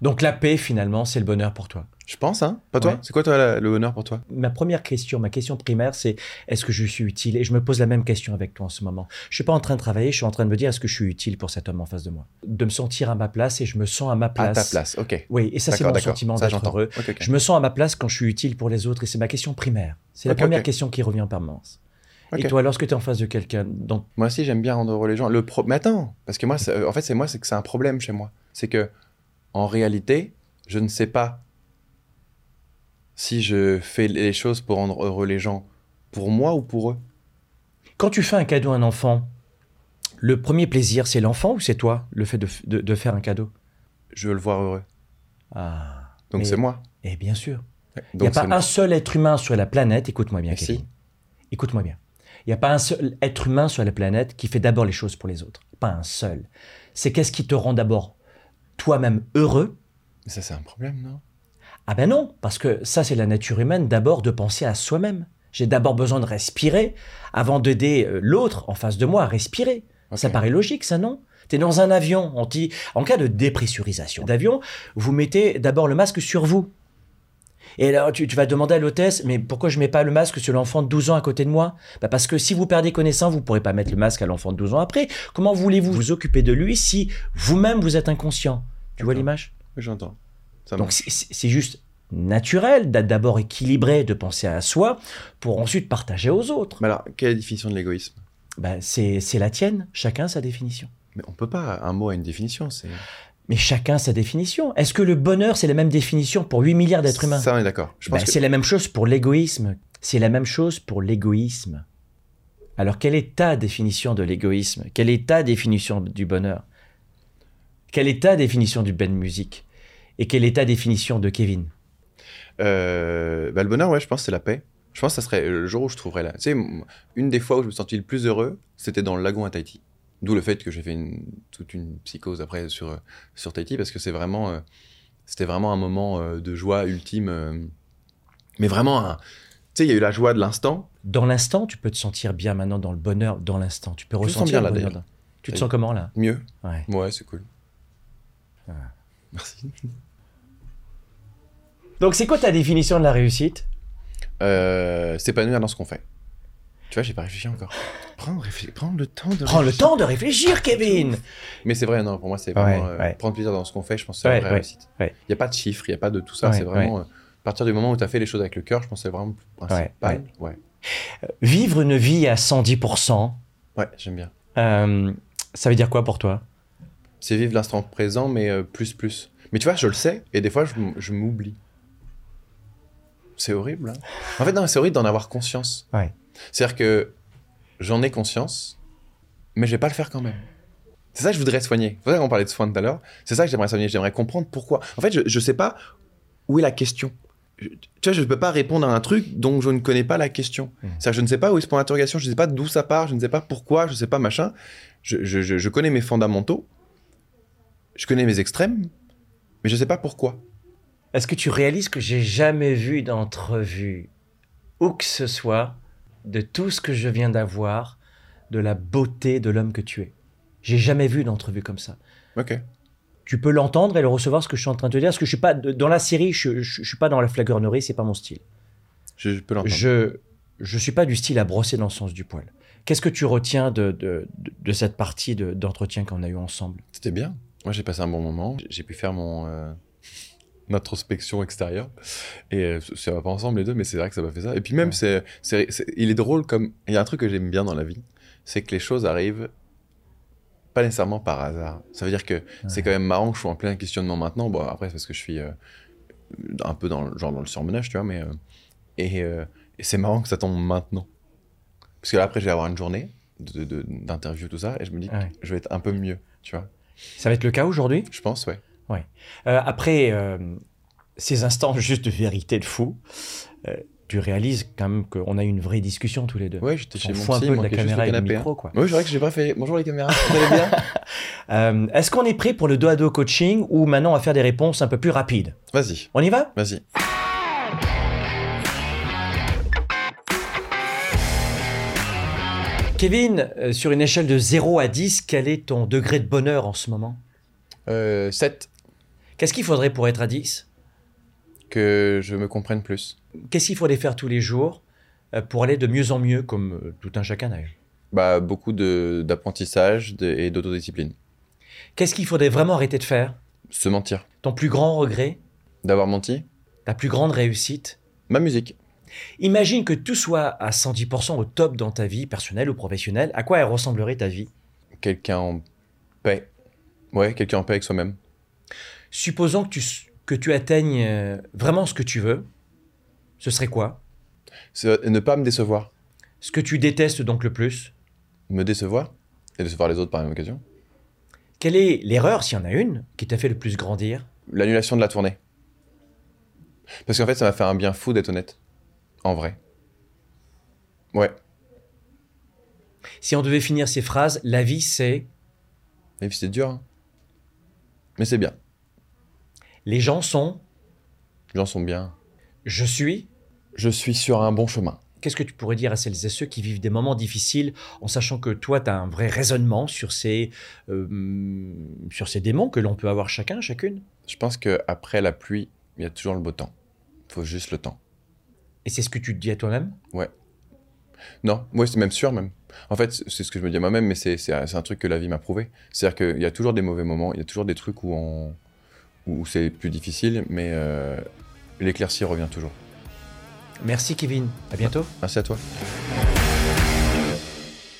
Donc la paix, finalement, c'est le bonheur pour toi. Je pense, hein. Pas toi? Ouais. C'est quoi toi la- le bonheur pour toi? Ma première question, ma question primaire, c'est est-ce que je suis utile? Et je me pose la même question avec toi en ce moment. Je suis pas en train de travailler, je suis en train de me dire est-ce que je suis utile pour cet homme en face de moi? De me sentir à ma place et je me sens à ma À place. ta place, ok. Oui, et ça, c'est mon sentiment d'être heureux. Je me sens à ma place quand je suis utile pour les autres et c'est ma question primaire. C'est la première question qui revient en permanence. Et toi, lorsque tu es en face de quelqu'un, dont Moi aussi, j'aime bien rendre heureux les gens. Le pro... Mais attends, parce que moi, en fait, c'est moi, c'est que c'est un problème chez moi. C'est que, en réalité, je ne sais pas si je fais les choses pour rendre heureux les gens, pour moi ou pour eux. Quand tu fais un cadeau à un enfant, le premier plaisir, c'est l'enfant ou c'est toi, le fait de, de- de faire un cadeau? Je veux le voir heureux. Ah, Donc c'est moi. et bien sûr. Il n'y a pas un seul être humain sur la planète, écoute-moi bien. Kevin. Écoute-moi bien. Il n'y a pas un seul être humain sur la planète qui fait d'abord les choses pour les autres. Pas un seul. C'est qu'est-ce qui te rend d'abord toi-même heureux Mais ça, c'est un problème, non? Ah ben non, parce que ça, c'est la nature humaine d'abord de penser à soi-même. J'ai d'abord besoin de respirer avant d'aider euh, l'autre en face de moi à respirer. Ça paraît logique, ça, non? T'es dans un avion, on dit, en cas de dépressurisation d'avion, vous mettez d'abord le masque sur vous. Et alors, tu, tu vas demander à l'hôtesse, mais pourquoi je mets pas le masque sur l'enfant de 12 ans à côté de moi? Bah Parce que si vous perdez connaissance, vous pourrez pas mettre le masque à l'enfant de 12 ans après. Comment voulez-vous vous occuper de lui si vous-même vous êtes inconscient? Tu vois l'image? Oui, j'entends. Ça donc c'est- c'est c'est juste naturel d'être d'abord équilibré, de penser à soi, pour ensuite partager aux autres. Mais alors, quelle est la définition de l'égoïsme? Ben, c'est c'est la tienne, chacun sa définition. Mais on peut pas. Un mot a une définition. Mais chacun sa définition. Est-ce que le bonheur, c'est la même définition pour 8 milliards d'êtres humains? Ça, on est d'accord. Ben, que C'est la même chose pour l'égoïsme. C'est la même chose pour l'égoïsme. Alors, quelle est ta définition de l'égoïsme? Quelle est ta définition du bonheur? Quelle est ta définition du ben musique? Et quelle est ta définition de Kevin? Euh, bah, le bonheur, ouais, je pense que c'est la paix. Je pense que ça serait le jour où je trouverais la. Tu sais, une des fois où je me sentis le plus heureux, c'était dans le lagon à Tahiti. D'où le fait que j'ai fait une, toute une psychose après sur, euh, sur Tahiti, parce que c'est vraiment. euh, c'était vraiment un moment euh, de joie ultime. euh, mais vraiment, un- tu sais, il y a eu la joie de l'instant. Dans l'instant, tu peux te sentir bien maintenant dans le bonheur dans l'instant. Tu peux ressentir bien, le bonheur. Tu te sens comment là? Mieux. Ouais. Ouais, c'est cool. Ah. Merci. Donc c'est quoi ta définition de la réussite? S'épanouir dans ce qu'on fait. Tu vois, j'ai pas réfléchi encore. Prends, réfl- prends le temps de Prends le réfléchir. temps de réfléchir, Kevin. Mais c'est vrai, non, pour moi, c'est vraiment Ouais, euh, ouais. prendre plaisir dans ce qu'on fait, je pense que c'est Ouais, la vraie ouais, réussite. Il ouais. n'y a pas de chiffres, il n'y a pas de tout ça, Ouais, c'est vraiment. euh, à partir du moment où tu as fait les choses avec le cœur, je pense que c'est vraiment le principal. Ouais, Vivre une vie à 110%, ouais, j'aime bien. euh, ça veut dire quoi pour toi? C'est vivre l'instant présent, mais euh, plus, plus. Mais tu vois, je le sais, et des fois, je, m'oublie. C'est horrible. hein. En fait, non, c'est horrible d'en avoir conscience. Ouais. C'est-à-dire que j'en ai conscience, mais je vais pas le faire quand même. C'est ça que je voudrais soigner. C'est ça qu'on parlait de soins tout à l'heure. C'est ça que j'aimerais soigner. J'aimerais comprendre pourquoi. En fait, je, je sais pas où est la question. Je- tu vois, je ne peux pas répondre à un truc dont je ne connais pas la question. Mhm. C'est-à-dire que je ne sais pas où est ce point d'interrogation, je ne sais pas d'où ça part, je ne sais pas pourquoi, je ne sais pas machin. Je- je connais mes fondamentaux, je connais mes extrêmes, mais je ne sais pas pourquoi. Est-ce que tu réalises que j'ai jamais vu d'entrevue où que ce soit de tout ce que je viens d'avoir, de la beauté de l'homme que tu es J'ai jamais vu d'entrevue comme ça. Ok. Tu peux l'entendre et le recevoir ce que je suis en train de te dire. Parce que je suis pas dans la série, je, je, je suis pas dans la flagornerie, c'est pas mon style. Je, je peux l'entendre. Je je suis pas du style à brosser dans le sens du poil. Qu'est-ce que tu retiens de, de, de- de cette partie de- d'entretien qu'on a eu ensemble? C'était bien. Moi, j'ai passé un bon moment. J'ai pu faire mon euh, introspection extérieure. Et euh, ça va pas ensemble les deux, mais c'est vrai que ça m'a fait ça. Et puis même, Ouais. c'est, c'est, c'est- il est drôle comme. Il y a un truc que j'aime bien dans la vie, c'est que les choses arrivent pas nécessairement par hasard. Ça veut dire que c'est quand même marrant que je sois en plein questionnement maintenant. Bon, après, c'est parce que je suis euh, un peu dans, le- genre dans le surmenage, tu vois, mais. euh, et, euh, et c'est marrant que ça tombe maintenant. Parce que là, après, je vais avoir une journée de, de- d'interview, tout ça, et je me dis que je vais être un peu mieux, tu vois. Ça va être le cas aujourd'hui? Je pense, ouais. Euh, après euh, ces instants juste de vérité de fou, euh, tu réalises quand même qu'on a eu une vraie discussion tous les deux. Ouais, j'étais chez mon un peu de la caméra et du hein. micro, quoi. Oui, c'est vrai que j'ai pas fait. Bonjour les caméras, vous allez bien Est-ce qu'on est prêt pour le dos à dos coaching ou maintenant on va faire des réponses un peu plus rapides? Vas-y, On y va? Vas-y. Kevin, euh, sur une échelle de 0 à 10, quel est ton degré de bonheur en ce moment? Euh, 7. Qu'est-ce qu'il faudrait pour être à 10 Que je me comprenne plus. Qu'est-ce qu'il faudrait faire tous les jours euh, pour aller de mieux en mieux, comme euh, tout un chacun d'ailleurs? Bah, beaucoup d'apprentissage et d'autodiscipline. Qu'est-ce qu'il faudrait vraiment arrêter de faire? Se mentir. Ton plus grand regret? D'avoir menti. Ta plus grande réussite? Ma musique. Imagine que tout soit à 110% au top dans ta vie, personnelle ou professionnelle. À quoi elle ressemblerait ta vie? Quelqu'un en paix. Ouais, quelqu'un en paix avec soi-même. Supposons que tu, que tu atteignes euh, vraiment ce que tu veux. Ce serait quoi? Ne pas me décevoir. Ce que tu détestes donc le plus? Me décevoir. Et décevoir les autres par la même occasion. Quelle est l'erreur, s'il y en a une, qui t'a fait le plus grandir? L'annulation de la tournée. Parce qu'en fait, ça m'a fait un bien fou d'être honnête. En vrai. Ouais. Si on devait finir ces phrases, la vie c'est? Et puis c'est dur. hein. Mais c'est bien. Les gens sont, Les gens sont bien. je suis. Je suis sur un bon chemin. Qu'est-ce que tu pourrais dire à celles et ceux qui vivent des moments difficiles en sachant que toi, tu as un vrai raisonnement sur ces, euh, sur ces démons que l'on peut avoir chacun, chacune? Je pense qu'après la pluie, il y a toujours le beau temps. Il faut juste le temps. Et c'est ce que tu te dis à toi-même? Non, moi c'est même sûr même. En fait, c'est ce que je me dis à moi-même, mais c'est un truc que la vie m'a prouvé. C'est-à-dire qu'il y a toujours des mauvais moments, il y a toujours des trucs où, on, où c'est plus difficile, mais euh, l'éclaircie revient toujours. Merci Kevin, à bientôt. Merci à toi.